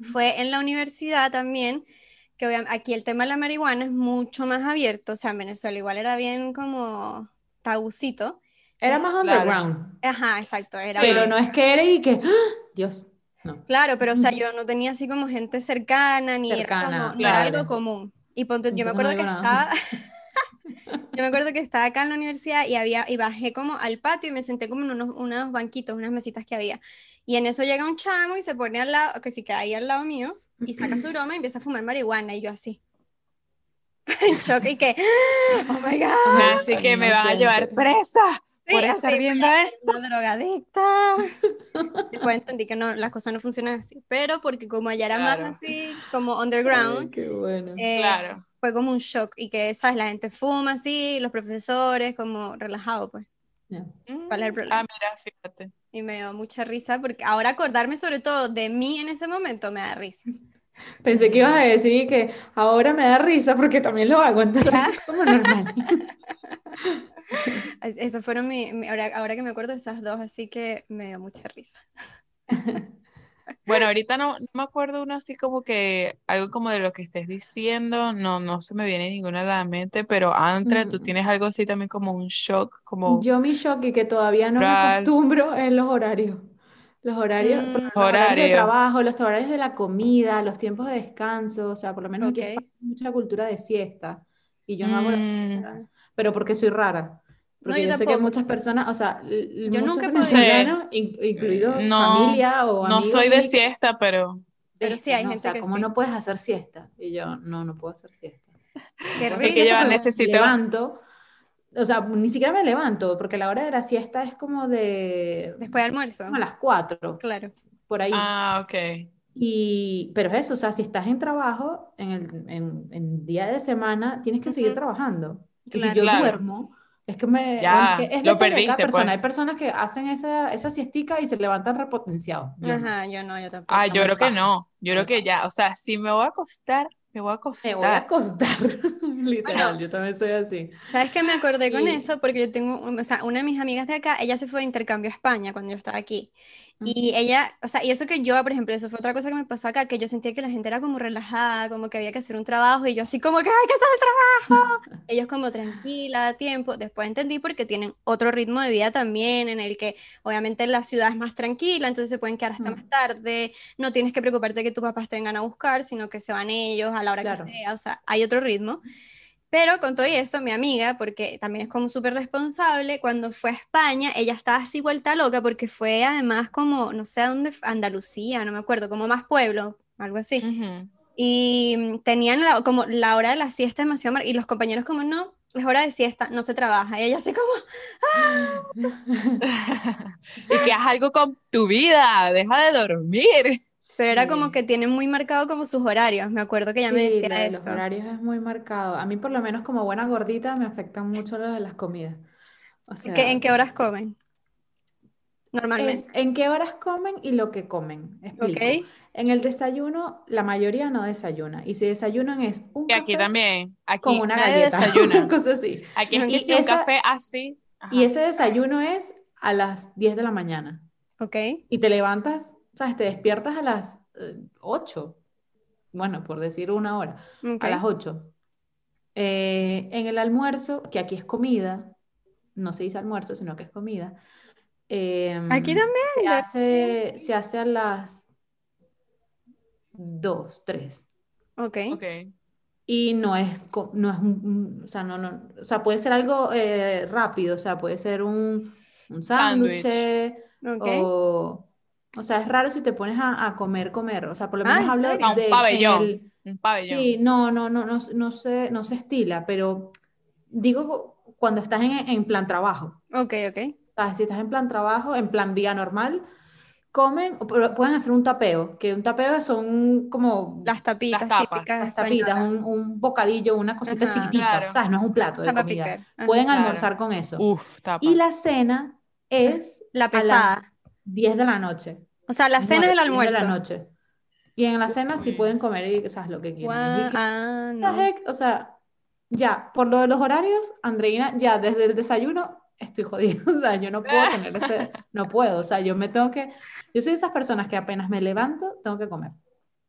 fue en la universidad también, aquí el tema de la marihuana es mucho más abierto, o sea, en Venezuela igual era bien como tabucito. Era más underground. Ajá, exacto. Era pero no es que era y que, ¡ah! Dios, no. Claro, pero o sea, yo no tenía así como gente cercana, ni era, como, no era algo común. Y yo me acuerdo que estaba... yo me acuerdo que estaba acá en la universidad y, había, y bajé como al patio y me senté como en unos, unos banquitos, unas mesitas que había. Y en eso llega un chamo y se pone al lado, que sí queda ahí al lado mío, y saca su broma y empieza a fumar marihuana y yo así. en shock y que, oh my god. Así que me va a llevar presa por estar viendo esto. Una drogadicta. Después entendí que no, las cosas no funcionan así, pero porque como allá era más así, como underground, qué bueno. Eh, claro. fue como un shock y que, ¿sabes? La gente fuma así, los profesores como relajado, pues. ¿Cuál es el problema? Ah, mira, fíjate. Y me dio mucha risa porque ahora acordarme sobre todo de mí en ese momento me da risa. Pensé que ibas a decir que ahora me da risa porque también lo hago, entonces como normal. Esas fueron mi, ahora, que me acuerdo de esas dos, así que me dio mucha risa. Bueno, ahorita no, me acuerdo uno así como que algo como de lo que estés diciendo, no, no se me viene ninguna a la mente, pero Andre, tú tienes algo así también como un shock, como... Yo mi shock y que todavía no me acostumbro en los horarios. Los horarios, mm, los horarios de trabajo, los horarios de la comida, los tiempos de descanso, o sea, por lo menos aquí hay mucha cultura de siesta y yo no hago la siesta, mm. pero porque soy rara. Porque yo, sé que muchas personas, o sea, yo nunca venezolanos, incluido familia o No soy de siesta, pero... Pero sí hay gente o sea, ¿cómo no puedes hacer siesta? Y yo, no, no puedo hacer siesta. Qué rico. que yo necesito... levanto, o sea, ni siquiera me levanto, porque la hora de la siesta es como de... Después de almuerzo. Como a las 4. Claro. Por ahí. Ah, ok. Y, pero es eso, o sea, si estás en trabajo, en el en, día de semana, tienes que seguir trabajando. Y si yo duermo, es que me... Ya, es lo perdiste, persona. Pues. Hay personas que hacen esa, esa siestica y se levantan repotenciados. Ajá, yo no, yo tampoco. Ah, yo creo que no. Yo creo que ya, o sea, si me voy a acostar, me voy a acostar. Me voy a acostar, literal, yo también soy así. ¿Sabes qué me acordé con eso? Porque yo tengo, o sea, una de mis amigas de acá, ella se fue de intercambio a España cuando yo estaba aquí. Y ella, o sea, y eso que yo, por ejemplo, eso fue otra cosa que me pasó acá, que yo sentía que la gente era como relajada, como que había que hacer un trabajo, y yo así como que hay que hacer el trabajo. Ellos como tranquila, a tiempo. Después entendí porque tienen otro ritmo de vida también, en el que obviamente la ciudad es más tranquila, entonces se pueden quedar hasta más tarde, no tienes que preocuparte que tus papás te vengan a buscar, sino que se van ellos a la hora que sea, o sea, hay otro ritmo. Pero con todo eso, mi amiga, porque también es como súper responsable, cuando fue a España, ella estaba así vuelta loca porque fue además como, no sé a dónde, Andalucía, no me acuerdo, como más pueblo, algo así. Y tenían como la hora de la siesta demasiado mar y los compañeros como, no, es hora de siesta, no se trabaja. Y ella así como, ¡Ah! y que haz algo con tu vida, deja de dormir. Pero era como que tienen muy marcado como sus horarios. Me acuerdo que ella me decía eso. Los horarios es muy marcado. A mí, por lo menos, como buena gordita, me afectan mucho los de las comidas. ¿En qué horas comen? Normalmente. en qué horas comen y lo que comen. Explico. En el desayuno, la mayoría no desayuna. Y si desayunan es un y aquí también. Aquí con una galleta. Desayuna. cosa así. Aquí es un café así. Y ese desayuno es a las 10 de la mañana. Ok. Y te levantas, ¿sabes? Te despiertas a las 8. Eh, bueno, por decir una hora. A las 8. Eh, en el almuerzo, que aquí es comida, no se dice almuerzo, sino que es comida. Em, aquí también. Se hace, se hace a las dos, tres. Ok. okay. Y no es, no es un, o sea, no, no, o sea, puede ser algo eh, rápido, o sea, puede ser un, un sándwich, o, o sea, es raro si te pones a, a comer, comer, o sea, por lo menos ah, hablo de... un pabellón, un pabellón. Sí, no, no, no, no, no, se, no se estila, pero digo cuando estás en, en plan trabajo. Ok, ok. O sea, si estás en plan trabajo, en plan vía normal, comen, pueden hacer un tapeo, que un tapeo son como... Las tapitas las Las tapitas, un, un, bocadillo, una cosita chiquitita, ¿sabes? No es un plato de comida. Pueden almorzar con eso. Uf, tapa. Y la cena es... La pesada. A las 10 de la noche. O sea, la cena es el almuerzo. de la noche. Y en la cena sí pueden comer y, ¿sabes? Lo que quieran. ah, no. O sea, ya, por lo de los horarios, Andreina, ya desde el desayuno estoy jodido. O sea, yo no puedo tener ese... No puedo. O sea, yo me tengo que yo soy de esas personas que apenas me levanto, tengo que comer.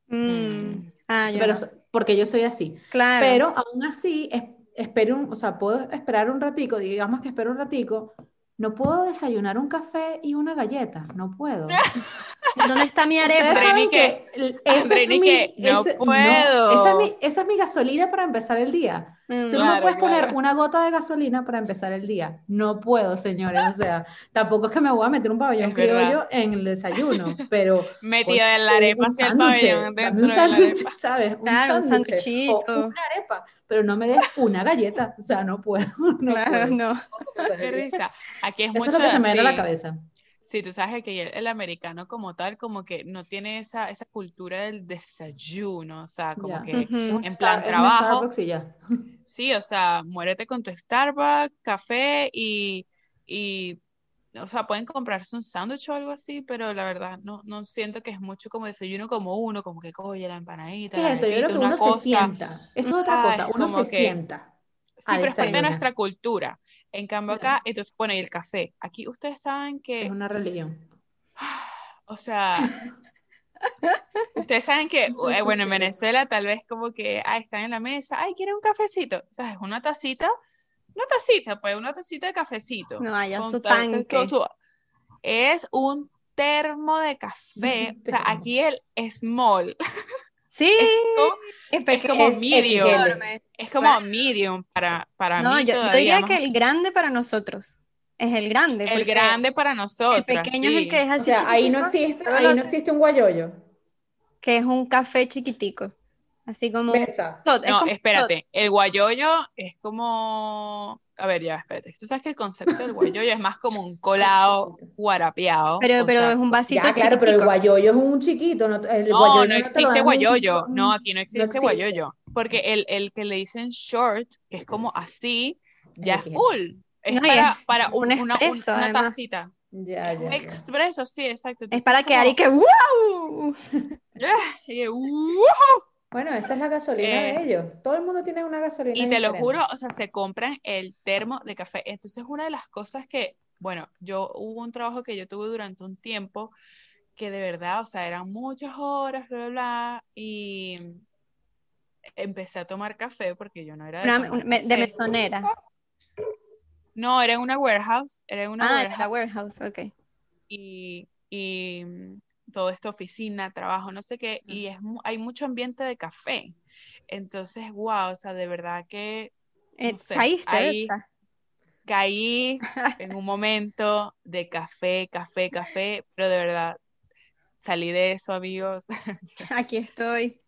Mm. Ah, pero, porque yo soy así. Claro. Pero aún así, espero un, o sea, puedo esperar un ratico, digamos que espero un ratico, no puedo desayunar un café y una galleta, no puedo. ¿Dónde está mi arepa? Que, esa es mi, no puedo. esa, es mi, gasolina para empezar el día. Tú no puedes poner una gota de gasolina para empezar el día. No puedo, señores. O sea, tampoco es que me voy a meter un pabellón criollo en el desayuno, pero... Metida en la arepa hacia el pabellón. un sándwich, ¿sabes? Un claro, sándwich. una arepa, pero no me des una galleta. O sea, no puedo. No claro, no. Qué risa. Aquí es Eso mucho es lo que se me viene a la cabeza. Sí, tú sabes que el, americano como tal, como que no tiene esa, esa cultura del desayuno, o sea, como que en plan trabajo. Sí, o sea, muérete con tu Starbucks, café y, y o sea, pueden comprarse un sándwich o algo así, pero la verdad no, no siento que es mucho como desayuno como uno, como que coge la empanadita. ¿Qué es eso? Yo creo que uno se sienta. Eso es otra cosa, uno se sienta. Sí, pero es parte de nuestra cultura. En cambio acá, entonces, bueno, y el café. Aquí ustedes saben que... Es una religión. O sea, ustedes saben que, eh, bueno, en Venezuela tal vez como que, ah, están en la mesa, ay, ¿quieren un cafecito? O sea, es una tacita, una tacita, pues, una tacita de cafecito. No, haya su tanque. Es un termo de café. O sea, aquí el small. Sí, es, como medium. Es como medium para, para no, mí. Yo, yo diría que el grande para nosotros. Es el grande. El grande para nosotros. El pequeño es el que es así. O sea, ahí no existe, ahí no existe un guayoyo. Que es un café chiquitico. Así como. no, espérate. El guayoyo es como a ver, ya, espérate. Tú sabes que el concepto del guayoyo es más como un colado guarapeado. Pero, pero es un vasito ya, Claro, pero el guayoyo es un chiquito. No, no, no existe guayoyo. No, aquí no existe, guayoyo. Porque el, el, que le dicen short, que es como así, ya es full. Es para, para un, una, una, tacita. Ya, ya, expreso, sí, exacto. es para que Ari que ¡wow! Bueno, esa es la gasolina de eh, ellos. Todo el mundo tiene una gasolina. Y te lo juro, o sea, se compran el termo de café. Entonces, una de las cosas que, bueno, yo hubo un trabajo que yo tuve durante un tiempo que de verdad, o sea, eran muchas horas, bla, bla, bla, y empecé a tomar café porque yo no era de, de mesonera. No, era en una warehouse, era en una ah, warehouse. la warehouse, ok. Y, y todo esto, oficina, trabajo, no sé qué, y es, hay mucho ambiente de café. Entonces, wow, o sea, de verdad que... Eh, caíste, caí en un momento de café, café, café, pero de verdad salí de eso, amigos. Aquí estoy.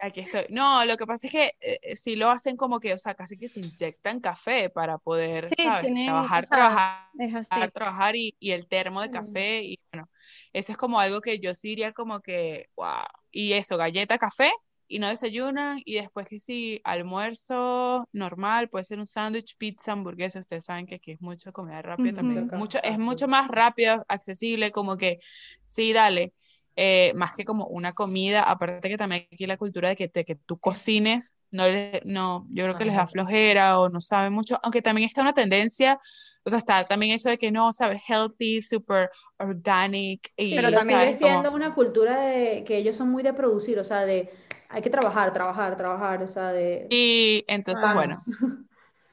Aquí estoy. No, lo que pasa es que eh, si lo hacen como que, o sea, casi que se inyectan café para poder trabajar, trabajar, trabajar y, y, el termo de café y bueno, eso es como algo que yo sí diría como que, wow. Y eso, galleta, café y no desayunan y después que sí, almuerzo normal, puede ser un sándwich, pizza, hamburguesa, ustedes saben que aquí es mucho comida rápida también, mucho, es mucho más rápido, accesible, como que sí, dale. Eh, más que como una comida, aparte que también aquí la cultura de que, que tú cocines, no, no yo creo que les da flojera o no saben mucho, aunque también está una tendencia, o sea, está también eso de que no, sabes, healthy, super organic. Y, pero también sigue siendo una cultura de que ellos son muy de producir, o sea, de hay que trabajar, trabajar, trabajar, o sea, de... Y entonces, bueno,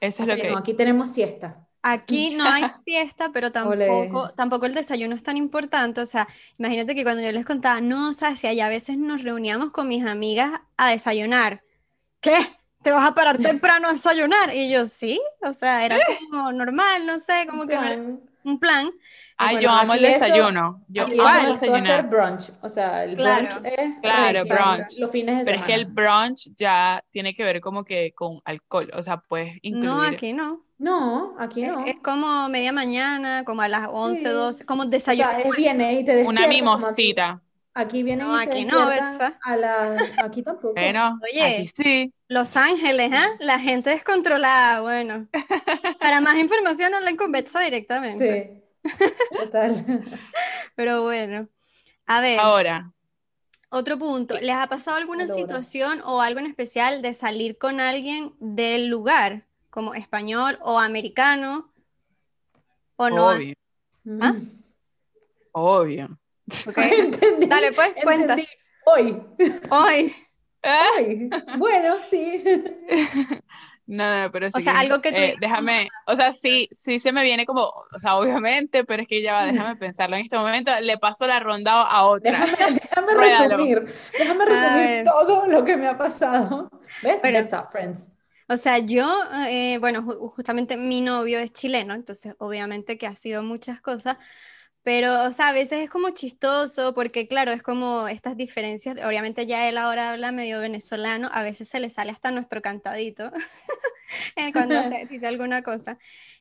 eso es lo que... aquí tenemos siesta. Aquí no hay siesta, pero tampoco, tampoco el desayuno es tan importante. O sea, imagínate que cuando yo les contaba, no, o sea, si a veces nos reuníamos con mis amigas a desayunar. ¿Qué? ¿Te vas a parar temprano a desayunar? Y yo, sí, o sea, era como normal, no sé, como que un plan. Ay, yo amo el desayuno. Yo amo el desayuno. hacer brunch, o sea, el brunch es claro, brunch. los fines de Pero es que el brunch ya tiene que ver como que con alcohol, o sea, pues incluir. No, aquí no. No, aquí no. Es, como media mañana, como a las 11, 12, como desayuno. O sea, es viene y te Una mimosita. Aquí viene no, aquí no, a la... aquí tampoco. Bueno, Oye, aquí sí. Los Ángeles, ¿eh? La gente descontrolada, bueno. Para más información hablen con Betsa directamente. Sí, total. Pero bueno, a ver. Ahora. Otro punto, ¿les ha pasado alguna situación o algo en especial de salir con alguien del lugar, como español o americano? ¿O no? Obvio. ¿Ah? Obvio. Okay. Dale, pues, cuenta. Hoy. Hoy. Hoy. Bueno, sí. No, no, pero sí. O sea, algo que tú... Eh, déjame, o sea, sí, sí se me viene como, o sea, obviamente, pero es que ya va, déjame pensarlo en este momento, le paso la ronda a otra. Déjame, déjame resumir, déjame resumir todo lo que me ha pasado. ¿Ves? Pero, friends. O sea, yo, eh, bueno, justamente mi novio es chileno, entonces obviamente que ha sido muchas cosas, pero, o sea, a veces es como chistoso porque, claro, es como estas diferencias. Obviamente ya él ahora habla medio venezolano, a veces se le sale hasta nuestro cantadito cuando se dice alguna cosa.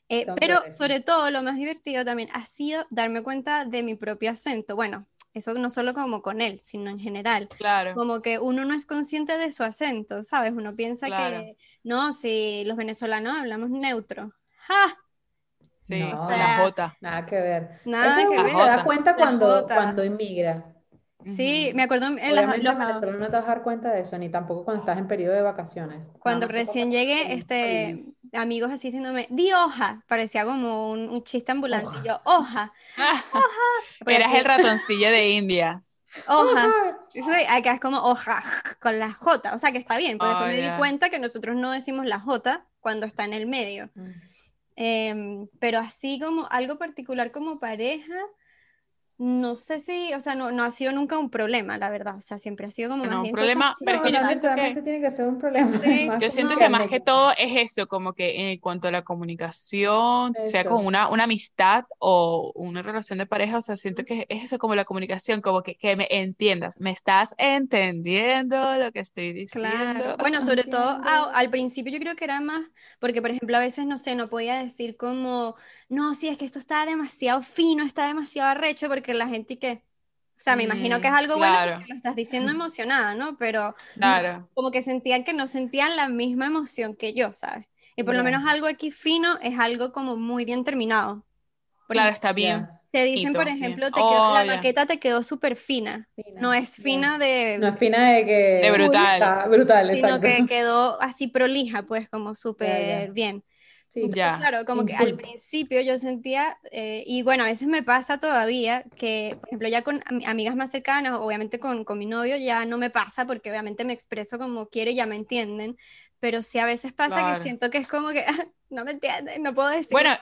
Eh, pero sobre todo lo más divertido también ha sido darme cuenta de mi propio acento. Bueno, eso no solo como con él, sino en general. Claro. Como que uno no es consciente de su acento, ¿sabes? Uno piensa que, no, si los venezolanos hablamos neutro. ¡Ja! Sí, la J. Nada que ver. Nada que ver. se da cuenta cuando, cuando inmigra. Sí, me acuerdo en los, los no te vas a dar cuenta de eso, ni tampoco cuando estás en periodo de vacaciones. Cuando recién llegué, este, amigos así diciéndome, di hoja, parecía como un, chiste ambulante, y yo, hoja, hoja. Eras el ratoncillo de Indias. Hoja. Sí, acá es como hoja, con la J, o sea que está bien, porque después me di cuenta que nosotros no decimos la J cuando está en el medio. Mm. Em, pero así como algo particular como pareja, no sé si, o sea, no, no ha sido nunca un problema, la verdad. O sea, siempre ha sido como no, un problema, pero es que yo siento que tiene que ser un problema. yo siento que más que todo es eso, como que en cuanto a la comunicación, sea con una, una amistad o una relación de pareja, o sea, siento que es eso como la comunicación, como que, que me entiendas, me estás entendiendo lo que estoy diciendo. Claro. Bueno, sobre todo al principio yo creo que era más, porque por ejemplo a veces, no sé, no podía decir como, no, sí, es que esto está demasiado fino, está demasiado arrecho, porque la gente que, o sea, me imagino que es algo bueno porque lo estás diciendo emocionada, ¿no? Pero claro. como que sentían que no sentían la misma emoción que yo, ¿sabes? Y por lo menos algo aquí fino es algo como muy bien terminado. claro, está bien. Te dicen, por ejemplo, te quedó, la maqueta te quedó súper fina. No es fina de... No es fina de que... De brutal. brutal, Sino que quedó así prolija, pues, como súper bien. Sí, ya. claro, como que al principio yo sentía, eh, y bueno, a veces me pasa todavía que, por ejemplo, ya con amigas más cercanas, obviamente con, con, mi novio ya no me pasa porque obviamente me expreso como quiero y ya me entienden, pero sí a veces pasa que siento que es como que no me entienden, no puedo decir. Bueno,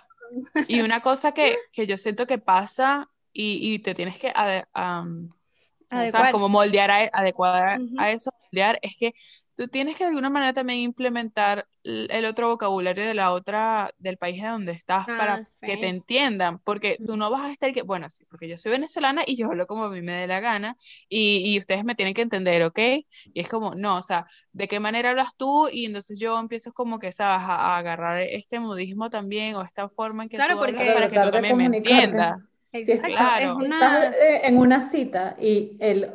y una cosa que, que yo siento que pasa y, y te tienes que adecuar. como moldear, a, adecuar a eso, moldear, es que tú tienes que de alguna manera también implementar el otro vocabulario de la otra, del país de donde estás para ah, que te entiendan, porque tú no vas a estar que, bueno, sí, porque yo soy venezolana y yo hablo como a mí me dé la gana y, y ustedes me tienen que entender, ¿ok? Y es como, no, o sea, ¿de qué manera hablas tú? Y entonces yo empiezo como que, ¿sabes? A, agarrar este modismo también o esta forma en que claro, tú porque, para que tú también me entiendas. Exacto, claro. es una... Estás eh, en una cita y el,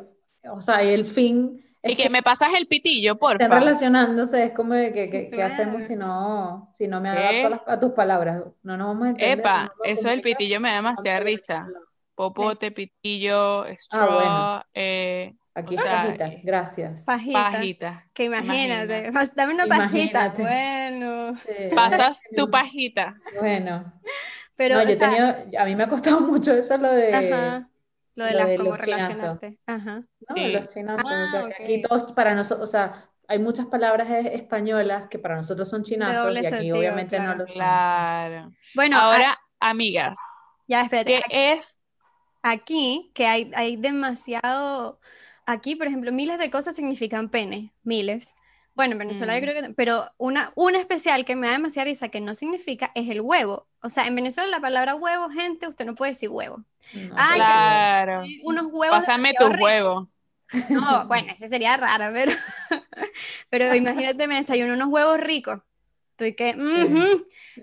o sea, y el fin y que, me pasas el pitillo, por Están relacionándose, es como que, ¿qué hacemos si no, si no me adapto a, tus palabras? No nos vamos a entender. Epa, eso del pitillo me da demasiada risa. Popote, pitillo, straw, ah, eh, Aquí pajita, gracias. Pajita. Que imagínate, dame una pajita. Bueno. Pasas tu pajita. Bueno. Pero, yo he a mí me ha costado mucho eso lo de... Ajá. Lo de, las, como relacionarte. Ajá. No, los chinazos. o sea, ah, aquí todos para nosotros, o sea, hay muchas palabras españolas que para nosotros son chinazos y aquí obviamente no lo son. Claro. Bueno, ahora, amigas. Ya, espérate. ¿Qué es? Aquí, que hay, hay demasiado Aquí, por ejemplo, miles de cosas significan pene, miles. Bueno, en Venezuela yo mm. creo que, pero una, una especial que me da demasiada risa que no significa es el huevo. O sea, en Venezuela la palabra huevo, gente, usted no puede decir huevo. claro. unos huevos. Pásame tu huevo. No, bueno, ese sería raro, pero, pero imagínate, me desayuno unos huevos ricos. Estoy que,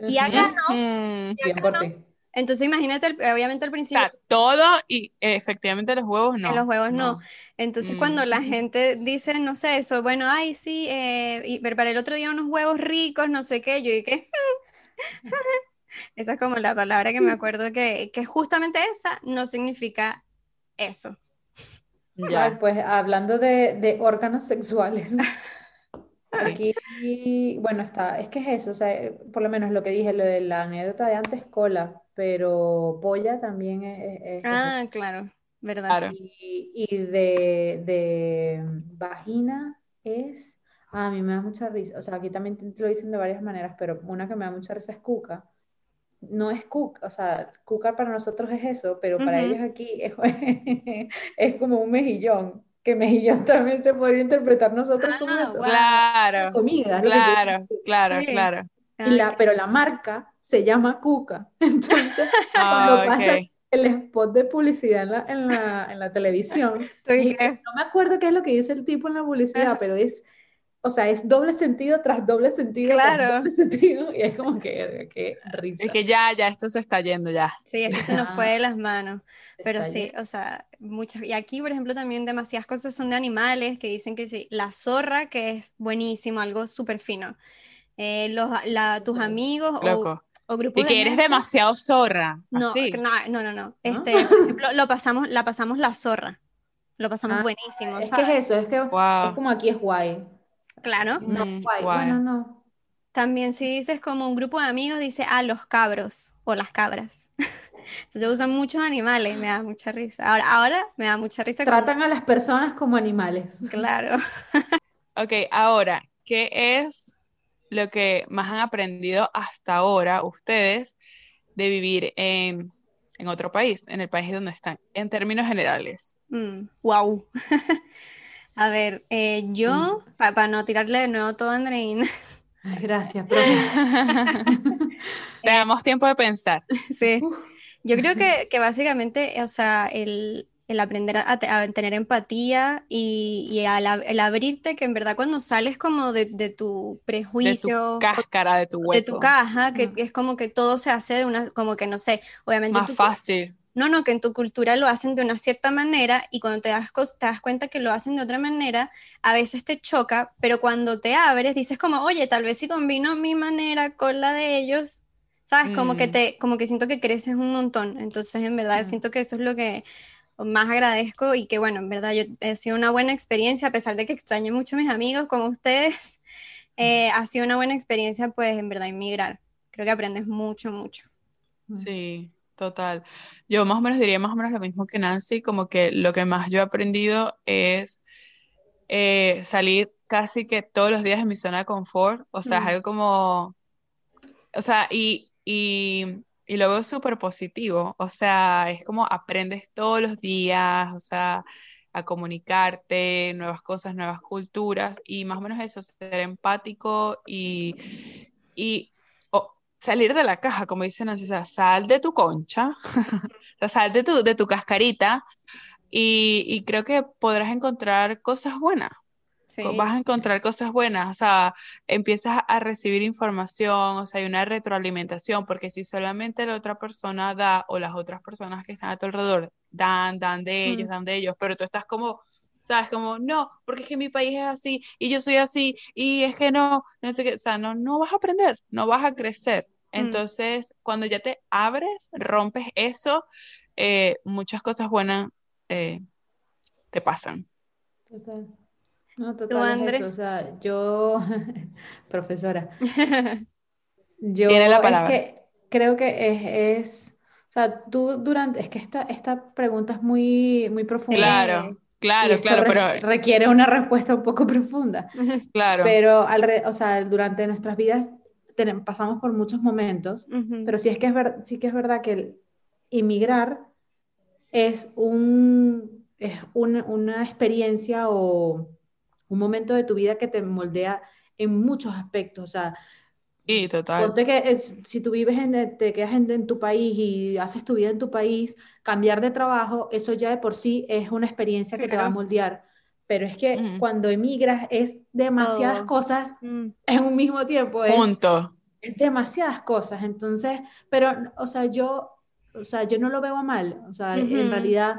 y acá no. Y acá no. Entonces imagínate, obviamente al principio... todo y efectivamente los huevos no. los huevos no. Entonces cuando la mm. gente dice, no sé, eso, bueno, ay, sí, eh, y para el otro día unos huevos ricos, no sé qué, yo dije, esa es como la palabra que me acuerdo que, que justamente esa no significa eso. Ya. pues hablando de, de órganos sexuales. Aquí, bueno, está, es que es eso, o sea, por lo menos lo que dije, lo de la anécdota de antes, cola, pero polla también es... ah, claro, verdad. Y, de, de, vagina es... a mí me da mucha risa, o sea, aquí también lo dicen de varias maneras, pero una que me da mucha risa es cuca. No es cuca, o sea, cuca para nosotros es eso, pero para ellos aquí es, es como un mejillón que mejillón también se podría interpretar nosotros como ah, eso. Claro, comida. Claro, claro, claro. Y la, pero la marca se llama Cuca. Entonces, cuando ah, pasa el spot de publicidad en la, en la, en la televisión, no me acuerdo qué es lo que dice el tipo en la publicidad, pero es, o sea, es doble sentido tras doble sentido claro. doble sentido, y es como que, que risa. Es que ya, ya, esto se está yendo ya. Sí, esto se nos fue de las manos, pero sí, o sea, muchas, y aquí, por ejemplo, también demasiadas cosas son de animales, que dicen que sí, la zorra, que es buenísimo, algo súper fino, eh, los, la, tus amigos o y que eres demasiado zorra. No, no, no, no, Este, lo pasamos, la pasamos la zorra. Lo pasamos ah, buenísimo. Es que es eso, es que es como aquí es guay. Claro. No, mm, guay. No, no. También si dices como un grupo de amigos, dice, ah, los cabros o las cabras. Se usan muchos animales, me da mucha risa. Ahora, ahora me da mucha risa. Tratan a las personas como animales. Claro. ok, ahora, ¿qué es lo que más han aprendido hasta ahora ustedes de vivir en, otro país, en el país donde están, en términos generales? wow. A ver, eh, yo, mm. para no tirarle de nuevo todo a Andreina. Gracias, Te damos tiempo de pensar. Sí. Yo creo que, que básicamente, o sea, el, el aprender a, tener empatía y, y el abrirte, que en verdad cuando sales como de, tu prejuicio, de tu cáscara, de tu hueco. de tu caja, que, es como que todo se hace de una, como que no sé, obviamente... Más fácil. No, no, que en tu cultura lo hacen de una cierta manera y cuando te das, te das cuenta que lo hacen de otra manera, a veces te choca, pero cuando te abres dices como, oye, tal vez si combino mi manera con la de ellos, ¿sabes? Como que mm. te, como que siento que creces un montón. Entonces, en verdad, siento que eso es lo que más agradezco y que bueno, en verdad yo he sido una buena experiencia, a pesar de que extraño mucho a mis amigos como ustedes, eh, ha sido una buena experiencia pues en verdad inmigrar. Creo que aprendes mucho, mucho. Sí, total. Yo más o menos diría más o menos lo mismo que Nancy, como que lo que más yo he aprendido es eh, salir casi que todos los días de mi zona de confort, o sea, es algo como, o sea, y, y y lo veo súper positivo, o sea, es como aprendes todos los días, o sea, a comunicarte, nuevas cosas, nuevas culturas, y más o menos eso, ser empático y, y salir de la caja, como dicen o sea, sal de tu concha, o sea, sal de tu, de tu cascarita, y, y creo que podrás encontrar cosas buenas, vas a encontrar cosas buenas, o sea, empiezas a recibir información, o sea, hay una retroalimentación, porque si solamente la otra persona da o las otras personas que están a tu alrededor dan, dan de ellos, mm. dan de ellos, pero tú estás como ¿sabes? Como, no, porque es que mi país es así y yo soy así y es que no, no sé qué, o sea, no, no vas a aprender, no vas a crecer. Mm. Entonces, cuando ya te abres, rompes eso, eh, muchas cosas buenas eh, te pasan. Total. No, total es eso. O sea, yo, profesora, yo la palabra. Es que creo que es, es, o sea, tú durante, es que esta, esta pregunta es muy, muy profunda. Claro, claro, claro, pero... Requiere una respuesta un poco profunda. Claro. Pero, al o sea, durante nuestras vidas tenemos, pasamos por muchos momentos, pero sí, es que es sí que es verdad que el inmigrar es, un, es una experiencia o un momento de tu vida que te moldea en muchos aspectos. O sea, y total. Ponte que si tú vives en, te quedas en, tu país y haces tu vida en tu país, cambiar de trabajo, eso ya de por sí es una experiencia que te va a moldear. Pero es que cuando emigras es demasiadas cosas mm. en un mismo tiempo. Es, Punto. Es demasiadas cosas. Entonces, pero, o sea, yo, o sea, yo no lo veo mal. O sea, en realidad,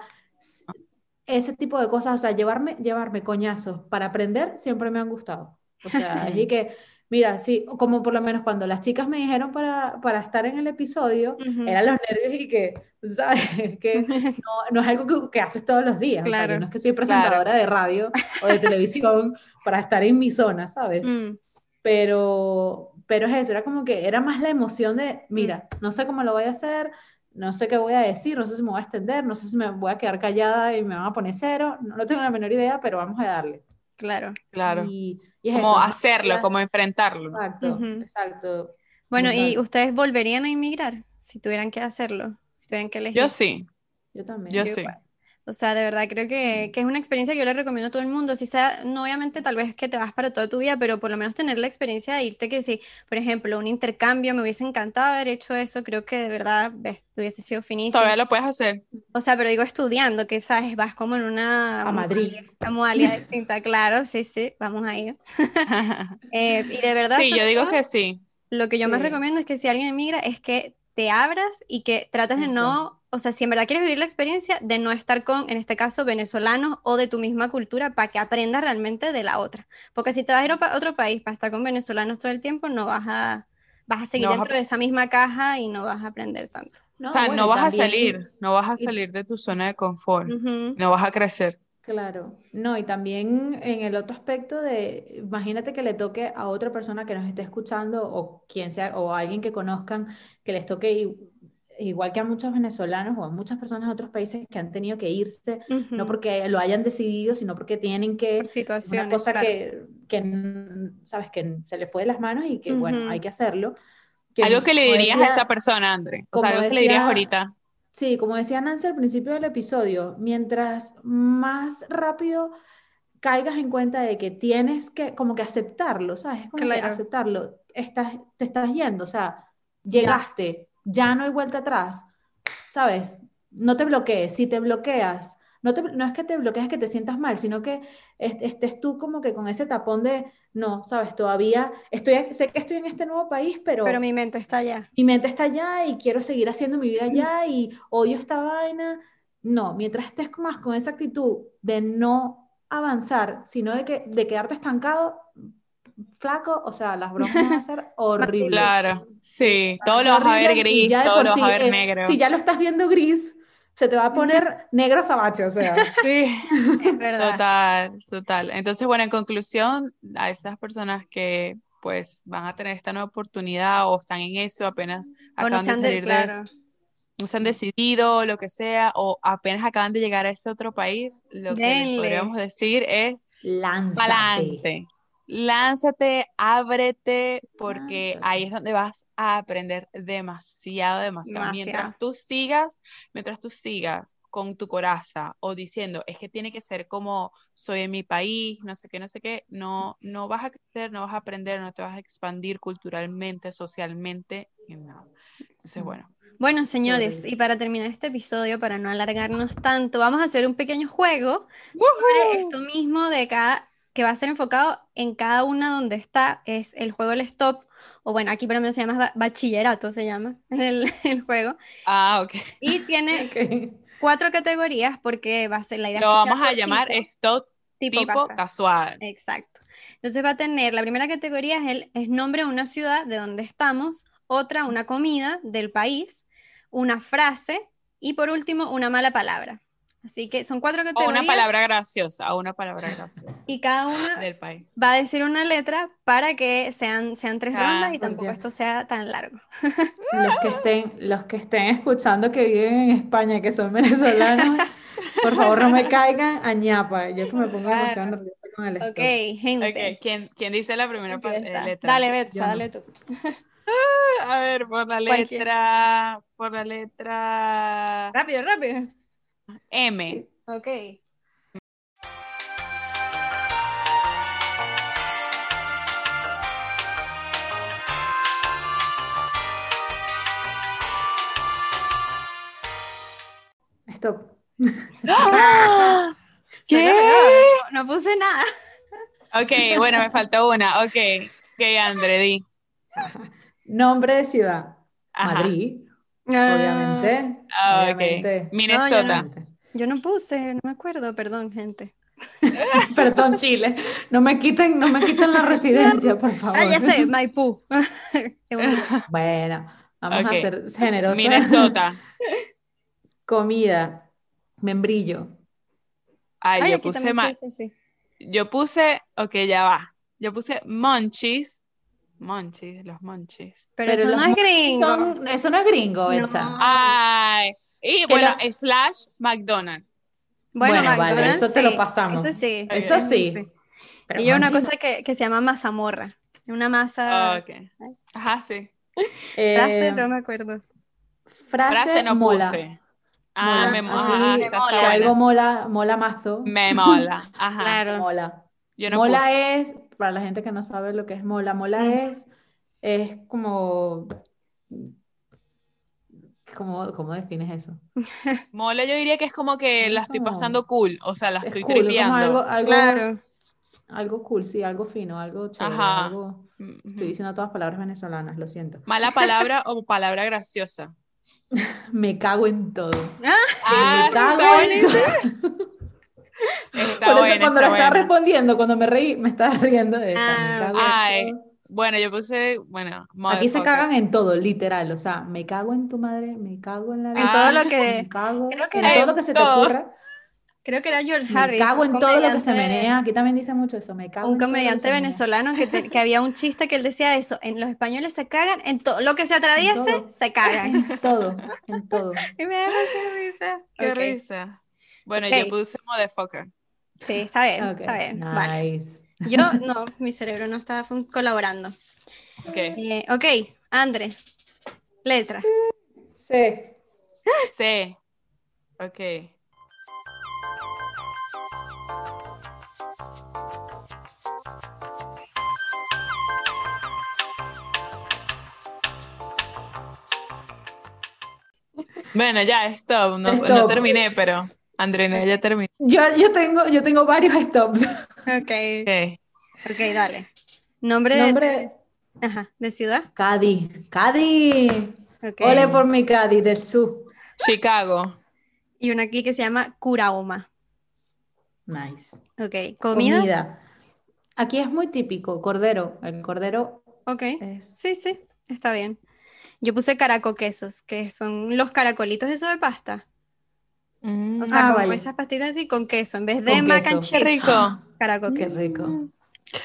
ese tipo de cosas, o sea, llevarme, llevarme coñazos para aprender siempre me han gustado. O sea, es que Mira, sí, como por lo menos cuando las chicas me dijeron para, para estar en el episodio, eran los nervios y que, ¿sabes? Que no, no es algo que, que, haces todos los días. Claro. O sea, no es que soy presentadora de radio o de televisión para estar en mi zona, ¿sabes? Mm. Pero, pero es eso, era como que era más la emoción de, mira, mm. no sé cómo lo voy a hacer, no sé qué voy a decir, no sé si me voy a extender, no sé si me voy a quedar callada y me van a poner cero, no, no tengo la menor idea, pero vamos a darle. Claro. Claro. Y, como hacerlo, como enfrentarlo. Exacto, exacto. Bueno, ¿y ustedes volverían a inmigrar si tuvieran que hacerlo? Si tuvieran que elegir. Yo sí. Yo también. Yo, sí. O sea, de verdad creo que, que, es una experiencia que yo le recomiendo a todo el mundo. Si sea, no obviamente tal vez que te vas para toda tu vida, pero por lo menos tener la experiencia de irte que si, por ejemplo, un intercambio, me hubiese encantado haber hecho eso, creo que de verdad ves, hubiese sido finísimo. Todavía lo puedes hacer. O sea, pero digo estudiando, que sabes, vas como en una... A Madrid. Una modalidad distinta, claro, sí, sí, vamos a ir. eh, y de verdad... Sí, yo digo que sí. Lo que yo más recomiendo es que si alguien emigra es que te abras y que trates de no o sea, si en verdad quieres vivir la experiencia de no estar con, en este caso, venezolanos o de tu misma cultura para que aprendas realmente de la otra. Porque si te vas a ir a otro país para estar con venezolanos todo el tiempo, no vas a, vas a seguir dentro de esa misma caja y no vas a aprender tanto. o sea, no vas a salir, no vas a salir de tu zona de confort, no vas a crecer. Claro, no, y también en el otro aspecto de, imagínate que le toque a otra persona que nos esté escuchando o quien sea, o alguien que conozcan, que les toque igual que a muchos venezolanos o a muchas personas de otros países que han tenido que irse, no porque lo hayan decidido, sino porque tienen que... Por situaciones, una cosa que, que, sabes, que se le fue de las manos y que, bueno, hay que hacerlo. algo que le dirías a esa persona, André. O sea, algo que le dirías ahorita. Sí, como decía Nancy al principio del episodio, mientras más rápido caigas en cuenta de que tienes que como que aceptarlo, ¿sabes? Como que aceptarlo. Estás, te estás yendo, o sea, llegaste, ya no hay vuelta atrás, ¿sabes? No te bloquees, si te bloqueas, no, te, no es que te bloquees que te sientas mal, sino que estés tú como que con ese tapón de, no, ¿sabes? Todavía estoy, sé que estoy en este nuevo país, pero... Pero mi mente está allá. Mi mente está allá y quiero seguir haciendo mi vida allá y odio esta vaina. No, mientras estés más con esa actitud de no avanzar, sino de, que, de quedarte estancado, flaco, o sea, las bromas van a ser horribles. Claro, sí, todo lo vas a ver gris, todo lo vas a ver negro. Si ya lo estás viendo gris, se te va a poner negro sabache, o sea. Sí, es verdad. Total, total. Entonces, bueno, en conclusión, a esas personas que pues van a tener esta nueva oportunidad o están en eso, apenas acaban de salir de, no se han decidido, lo que sea, o apenas acaban de llegar a ese otro país, lo que podríamos decir es Lánzate lánzate, ábrete, porque ahí es donde vas a aprender demasiado, demasiado, Mientras tú sigas, mientras tú sigas con tu coraza o diciendo, es que tiene que ser como soy en mi país, no sé qué, no sé qué, no, no vas a crecer, no vas a aprender, no te vas a expandir culturalmente, socialmente, nada. Entonces, bueno. Bueno, señores, y para terminar este episodio, para no alargarnos tanto, vamos a hacer un pequeño juego sobre esto mismo de cada que va a ser enfocado en cada una donde está, es el juego El Stop, o bueno, aquí para mí se llama bachillerato, se llama el, el juego. Ah, ok. Y tiene cuatro categorías porque va a ser la idea. Lo vamos a llamar Stop, tipo, casual. Exacto. Entonces va a tener, la primera categoría es el es nombre de una ciudad de donde estamos, otra una comida del país, una frase y por último una mala palabra. Así que son cuatro categorías. O una palabra graciosa, o una palabra graciosa. Y cada una va a decir una letra para que sean, sean tres ah, rondas y tampoco esto sea tan largo. Los que, estén, los que estén escuchando que viven en España, que son venezolanos, por favor no me caigan a ñapa. Yo que me pongo demasiado nerviosa con el Ok, gente. ¿Quién, ¿Quién, dice la primera eh, letra? Dale, Betsa, dale tú. a ver, por la letra. Por la letra. Rápido, rápido. M. Ok. Stop. ¡Ah! ¿Qué? No, puse nada. Ok, bueno, me faltó una. Ok, ok, André, di. Nombre de ciudad. Madrid. Obviamente. Ah, obviamente. Minnesota. yo, no, puse, no me acuerdo, perdón, gente. Perdón, Chile. No me quiten, no me quiten la residencia, por favor. Ah, ya sé, Maipú. bueno, vamos a ser generosos. Minnesota. Comida. Membrillo. Ay, yo puse más. Yo puse, ok, ya va. Yo puse Monchis Monchis, los Monchis. Pero, eso no es gringo. eso no es gringo, Ay. Y bueno, slash McDonald's. Bueno, McDonald's, eso te lo pasamos. Eso sí. Eso sí. y yo una cosa que, que, se llama mazamorra. Una masa. Oh, okay. Ajá, sí. Eh, frase, no me acuerdo. Frase, frase no mola. puse. Ah, me mola. mola. Algo mola, mola mazo. Me mola. Ajá. Claro. Mola. Yo no mola es para la gente que no sabe lo que es mola, mola es, es como, ¿cómo, ¿cómo defines eso? Mola yo diría que es como que la estoy pasando cool, o sea, la estoy cool, Algo, algo, claro. algo cool, sí, algo fino, algo chévere, Ajá. Estoy diciendo todas palabras venezolanas, lo siento. Mala palabra o palabra graciosa. me cago en todo. Ah, me cago en todo. Está Por eso cuando lo estaba respondiendo, cuando me reí, me estaba riendo de eso. Ah, bueno, yo puse, bueno, aquí se cagan en todo, literal, o sea, me cago en tu madre, me cago en la En todo lo que, me cago en todo lo que se te ocurra. Creo que era George Harris. Me cago en todo lo que se menea. Aquí también dice mucho eso. Me cago un comediante venezolano que, que, había un chiste que él decía eso. En los españoles se cagan en todo. Lo que se atraviese, se cagan. En todo, en todo. y me da risa. Qué risa. Bueno, yo puse motherfucker. Sí, está bien, está bien. Vale. Yo no, mi cerebro no está colaborando. Ok. Eh, ok, Andre, letra. C. C. Ok. Bueno, ya, stop. No, stop. no terminé, pero. Andrea, ya terminó. Yo, yo, tengo, yo tengo varios stops. Ok. Ok, dale. Nombre, Nombre de... Ajá, ¿de ciudad? Cádiz. Cádiz. Okay. Ole por mi Cádiz, del sur. Chicago. Y una aquí que se llama Curaoma. Nice. Ok, ¿comida? Comida. Aquí es muy típico, cordero. El cordero. Ok. Sí, sí, está bien. Yo puse caracoquesos, que son los caracolitos esos de pasta. Mm. O sea, ah, como esas pastitas así con queso, en vez de mac and cheese. Qué rico. Ah, Qué rico. Mm.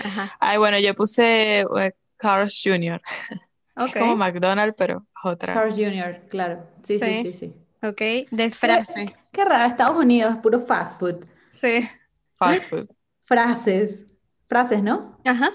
Ajá. Ay, bueno, yo puse uh, Carl's Jr. Okay. Es como McDonald's, pero otra. Carl's Jr., claro. Sí, sí, sí, sí. Ok, de frase. Qué, raro, Estados Unidos, puro fast food. Sí. Fast food. Frases. Frases, ¿no? Ajá.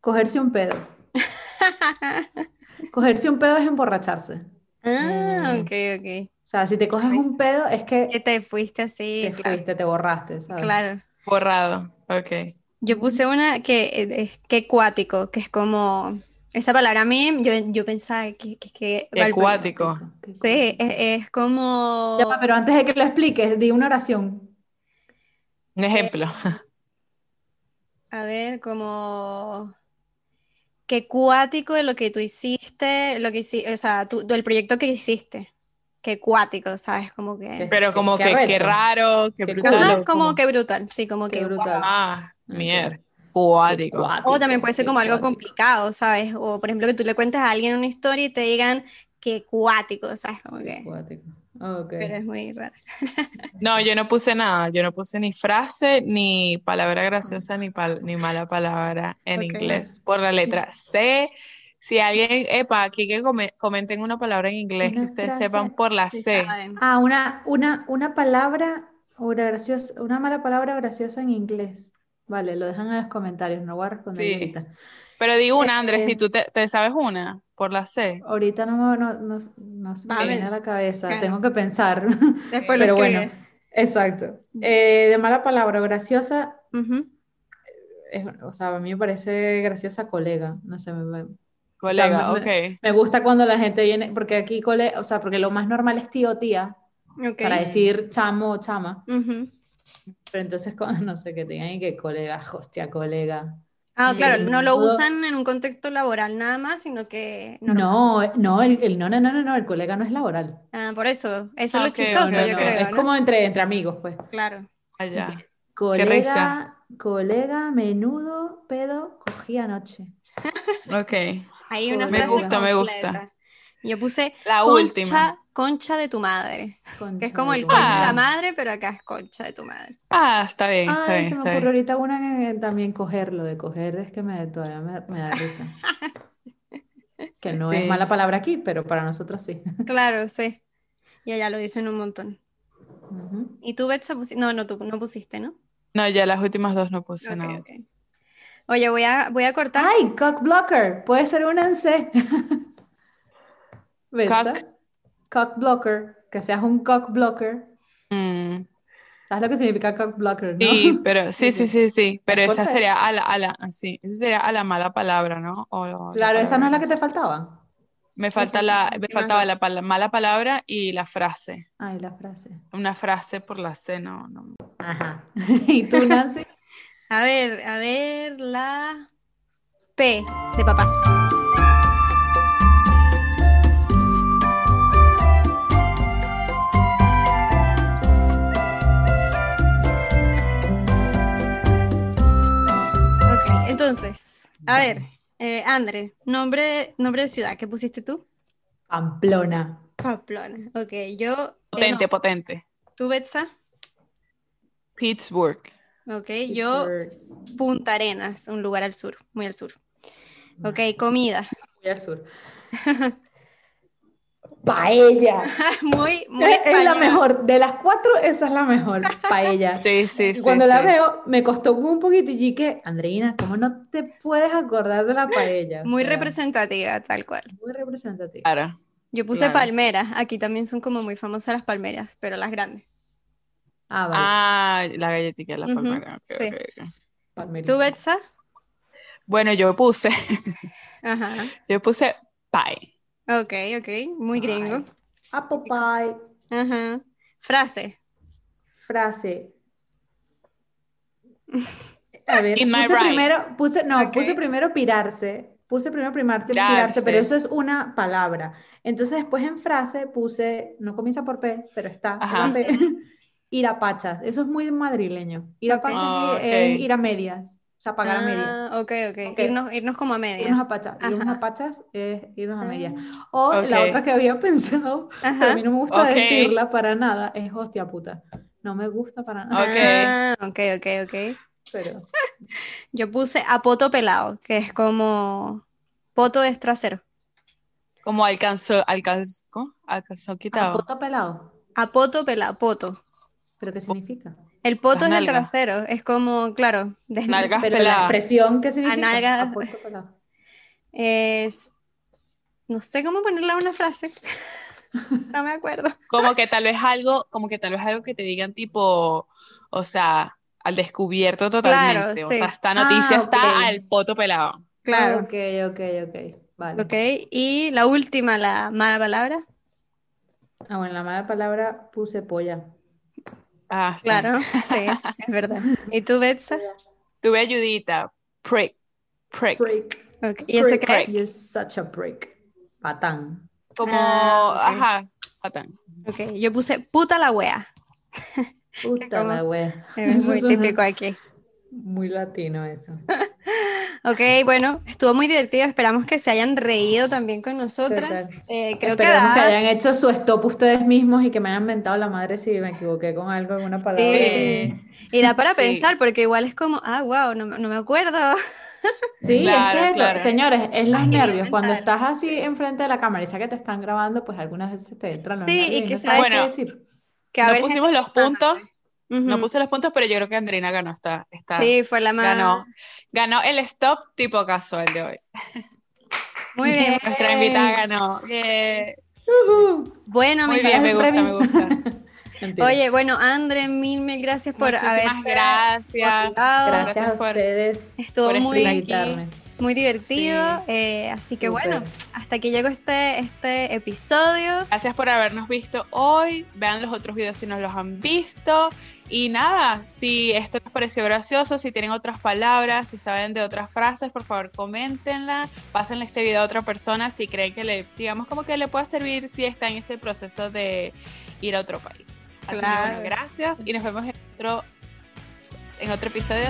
Cogerse un pedo. Cogerse un pedo es emborracharse. Ah, ok, ok. O sea, si te coges un pedo, es que... Que te fuiste así. Te fuiste, te borraste, ¿sabes? Claro. Borrado, ok. Yo puse una que es que cuático, que es como... Esa palabra a mí, yo, yo pensaba que... que, que Acuático. Sí, es, como... Ya, pero antes de que lo expliques, di una oración. Un ejemplo. a ver, como... Qué cuático de lo que tú hiciste, lo que hiciste, o sea, tú, del proyecto que hiciste. Que cuático, ¿sabes? Como que... Pero como que, qué raro, qué brutal. como, que brutal, sí, como que... brutal. Ah, mierda. Cuático. O también puede ser como algo complicado, ¿sabes? O por ejemplo que tú le cuentes a alguien una historia y te digan que cuático, ¿sabes? Como que... Cuático. Pero es muy raro. no, yo no puse nada, yo no puse ni frase, ni palabra graciosa, ni, ni mala palabra en inglés por la letra C. Si alguien, epa, aquí que comenten una palabra en inglés que ustedes sepan por la C. Ah, una, una, una palabra una, graciosa, una mala palabra graciosa en inglés. Vale, lo dejan en los comentarios, no voy a responder ahorita. Pero digo una, Andrés, si tú te, sabes una por la C. Ahorita no, no, no, no se me viene a la cabeza, tengo que pensar. Después Pero bueno, exacto. Eh, de mala palabra, graciosa. o sea, a mí me parece graciosa colega, no sé, me, Colega, ok. Me, gusta cuando la gente viene, porque aquí, cole, o sea, porque lo más normal es tío o tía, para decir chamo o chama. Pero entonces, no sé, que tengan que colega, hostia, colega. Ah, claro, no lo usan en un contexto laboral nada más, sino que... No, no, el, no, no, no, no, el colega no es laboral. Ah, por eso, eso es lo chistoso, yo creo. Es como entre, entre amigos, pues. Claro. Allá. Ah, colega, colega, menudo, pedo, cogí anoche. ok. Hay una me gusta, me gusta. Yo puse la última. Concha de tu madre. que es como el concha de la madre, pero acá es concha de tu madre. Ah, está bien, está bien. Se me ocurre ahorita una que también cogerlo, de coger es que me, todavía me, da risa. que no es mala palabra aquí, pero para nosotros sí. claro, sí. Y allá lo dicen un montón. ¿Y tú, Betsa, pusiste? No, no, tú no pusiste, ¿no? No, ya las últimas dos no puse nada. Oye, voy a, voy a cortar. ¡Ay! Cock blocker. Puede ser un en C. Cock cock blocker, que seas un cock blocker. Mm. ¿Sabes lo que significa cock blocker, no? Sí, pero sí, sí, sí, sí, pero esa sería a la, a la, sí, esa sería a la mala palabra, ¿no? claro, esa no es la que te faltaba. Me falta la, me faltaba la mala palabra y la frase. Ah, y la frase. Una frase por la C, no, no. Ajá. ¿Y tú, Nancy? A ver, a ver, la P de papá. Entonces, a ver, eh, André, nombre, nombre de ciudad, ¿qué pusiste tú? Pamplona. Pamplona, ok, yo... Potente, potente. ¿Tú, Betsa? Pittsburgh. Ok, yo Punta Arenas, un lugar al sur, muy al sur. Ok, comida. Muy al sur. paella. muy, muy Es, la mejor, de las cuatro, esa es la mejor, paella. sí, sí, sí. Cuando la veo, me costó un poquito y que, Andreina, ¿cómo no te puedes acordar de la paella? Muy representativa, tal cual. Muy representativa. Claro. Yo puse palmeras, aquí también son como muy famosas las palmeras, pero las grandes. Ah, vale. Ah, la galletita de la palmera. ¿Tú, Betsa? Bueno, yo puse. Ajá. Yo puse pie. Ok, ok, muy gringo. Apple pie. Ajá. Frase. Frase. A ver, puse primero, puse, no, puse primero pirarse, puse primero primarse, pirarse, pero eso es una palabra. Entonces después en frase puse, no comienza por P, pero está, P, ir a pachas. Eso es muy madrileño. Ir a pachas es ir a medias. O sea, pagar a medias. Ah, ok, ok. Irnos, irnos, como a medias. Irnos a pachas. Irnos a pachas es irnos a medias. Ah, o la otra que había pensado, que a mí no me gusta decirla para nada, es hostia puta. No me gusta para nada. Ok, ah, ok, ok, Pero... Yo puse a poto pelado, que es como poto de trasero. Como alcanzó, alcanzó, ¿cómo? alcanzó quitado. A poto pelado. A poto pelado, poto. ¿Pero qué significa? El poto es el trasero, es como, claro, de nalgas Pero la expresión que significa nalgas es no sé cómo ponerla una frase. no me acuerdo. Como que tal vez algo, como que tal vez algo que te digan tipo, o sea, al descubierto totalmente. Claro, O sea, esta noticia ah, está al poto pelado. Claro. ok, ok, ok. Vale. Ok, y la última, la mala palabra. Ah, bueno, la mala palabra puse polla. Ah, claro, sí, es verdad. ¿Y tú, Betsa? Tuve ayudita. Prick. Prick. prick. ¿Y ese qué You're such a prick. Patán. Como, ah, ajá, patán. Ok, yo puse puta la wea. Puta la wea. Es muy típico aquí. Muy latino eso. ok, bueno, estuvo muy divertido. Esperamos que se hayan reído también con nosotras. Eh, creo que, que, hayan hecho su stop ustedes mismos y que me hayan mentado la madre si me equivoqué con algo, alguna palabra. Y da para pensar, porque igual es como, ah, wow, no, no me acuerdo. Sí, es que eso, señores, es los nervios. Cuando estás así enfrente de la cámara y sabes que te están grabando, pues algunas veces te entran los sí, y que sabes bueno, qué decir. Que no pusimos los puntos, no puse los puntos, pero yo creo que Andrina ganó esta. sí, fue la más. Ganó, ganó el stop tipo casual de hoy. Muy bien. Nuestra invitada ganó. Bueno, Muy bien, me gusta, me gusta. Oye, bueno, André, mil, mil gracias por haber. Gracias. Gracias a ustedes. Estuvo por muy, muy divertido. Eh, así que bueno, hasta aquí llegó este, este episodio. Gracias por habernos visto hoy. Vean los otros videos si no los han visto. Y nada, si esto les pareció gracioso, si tienen otras palabras, si saben de otras frases, por favor coméntenla, pásenle este video a otra persona si creen que le, digamos como que le pueda servir si está en ese proceso de ir a otro país. Así que bueno, gracias y nos vemos en otro, en otro episodio.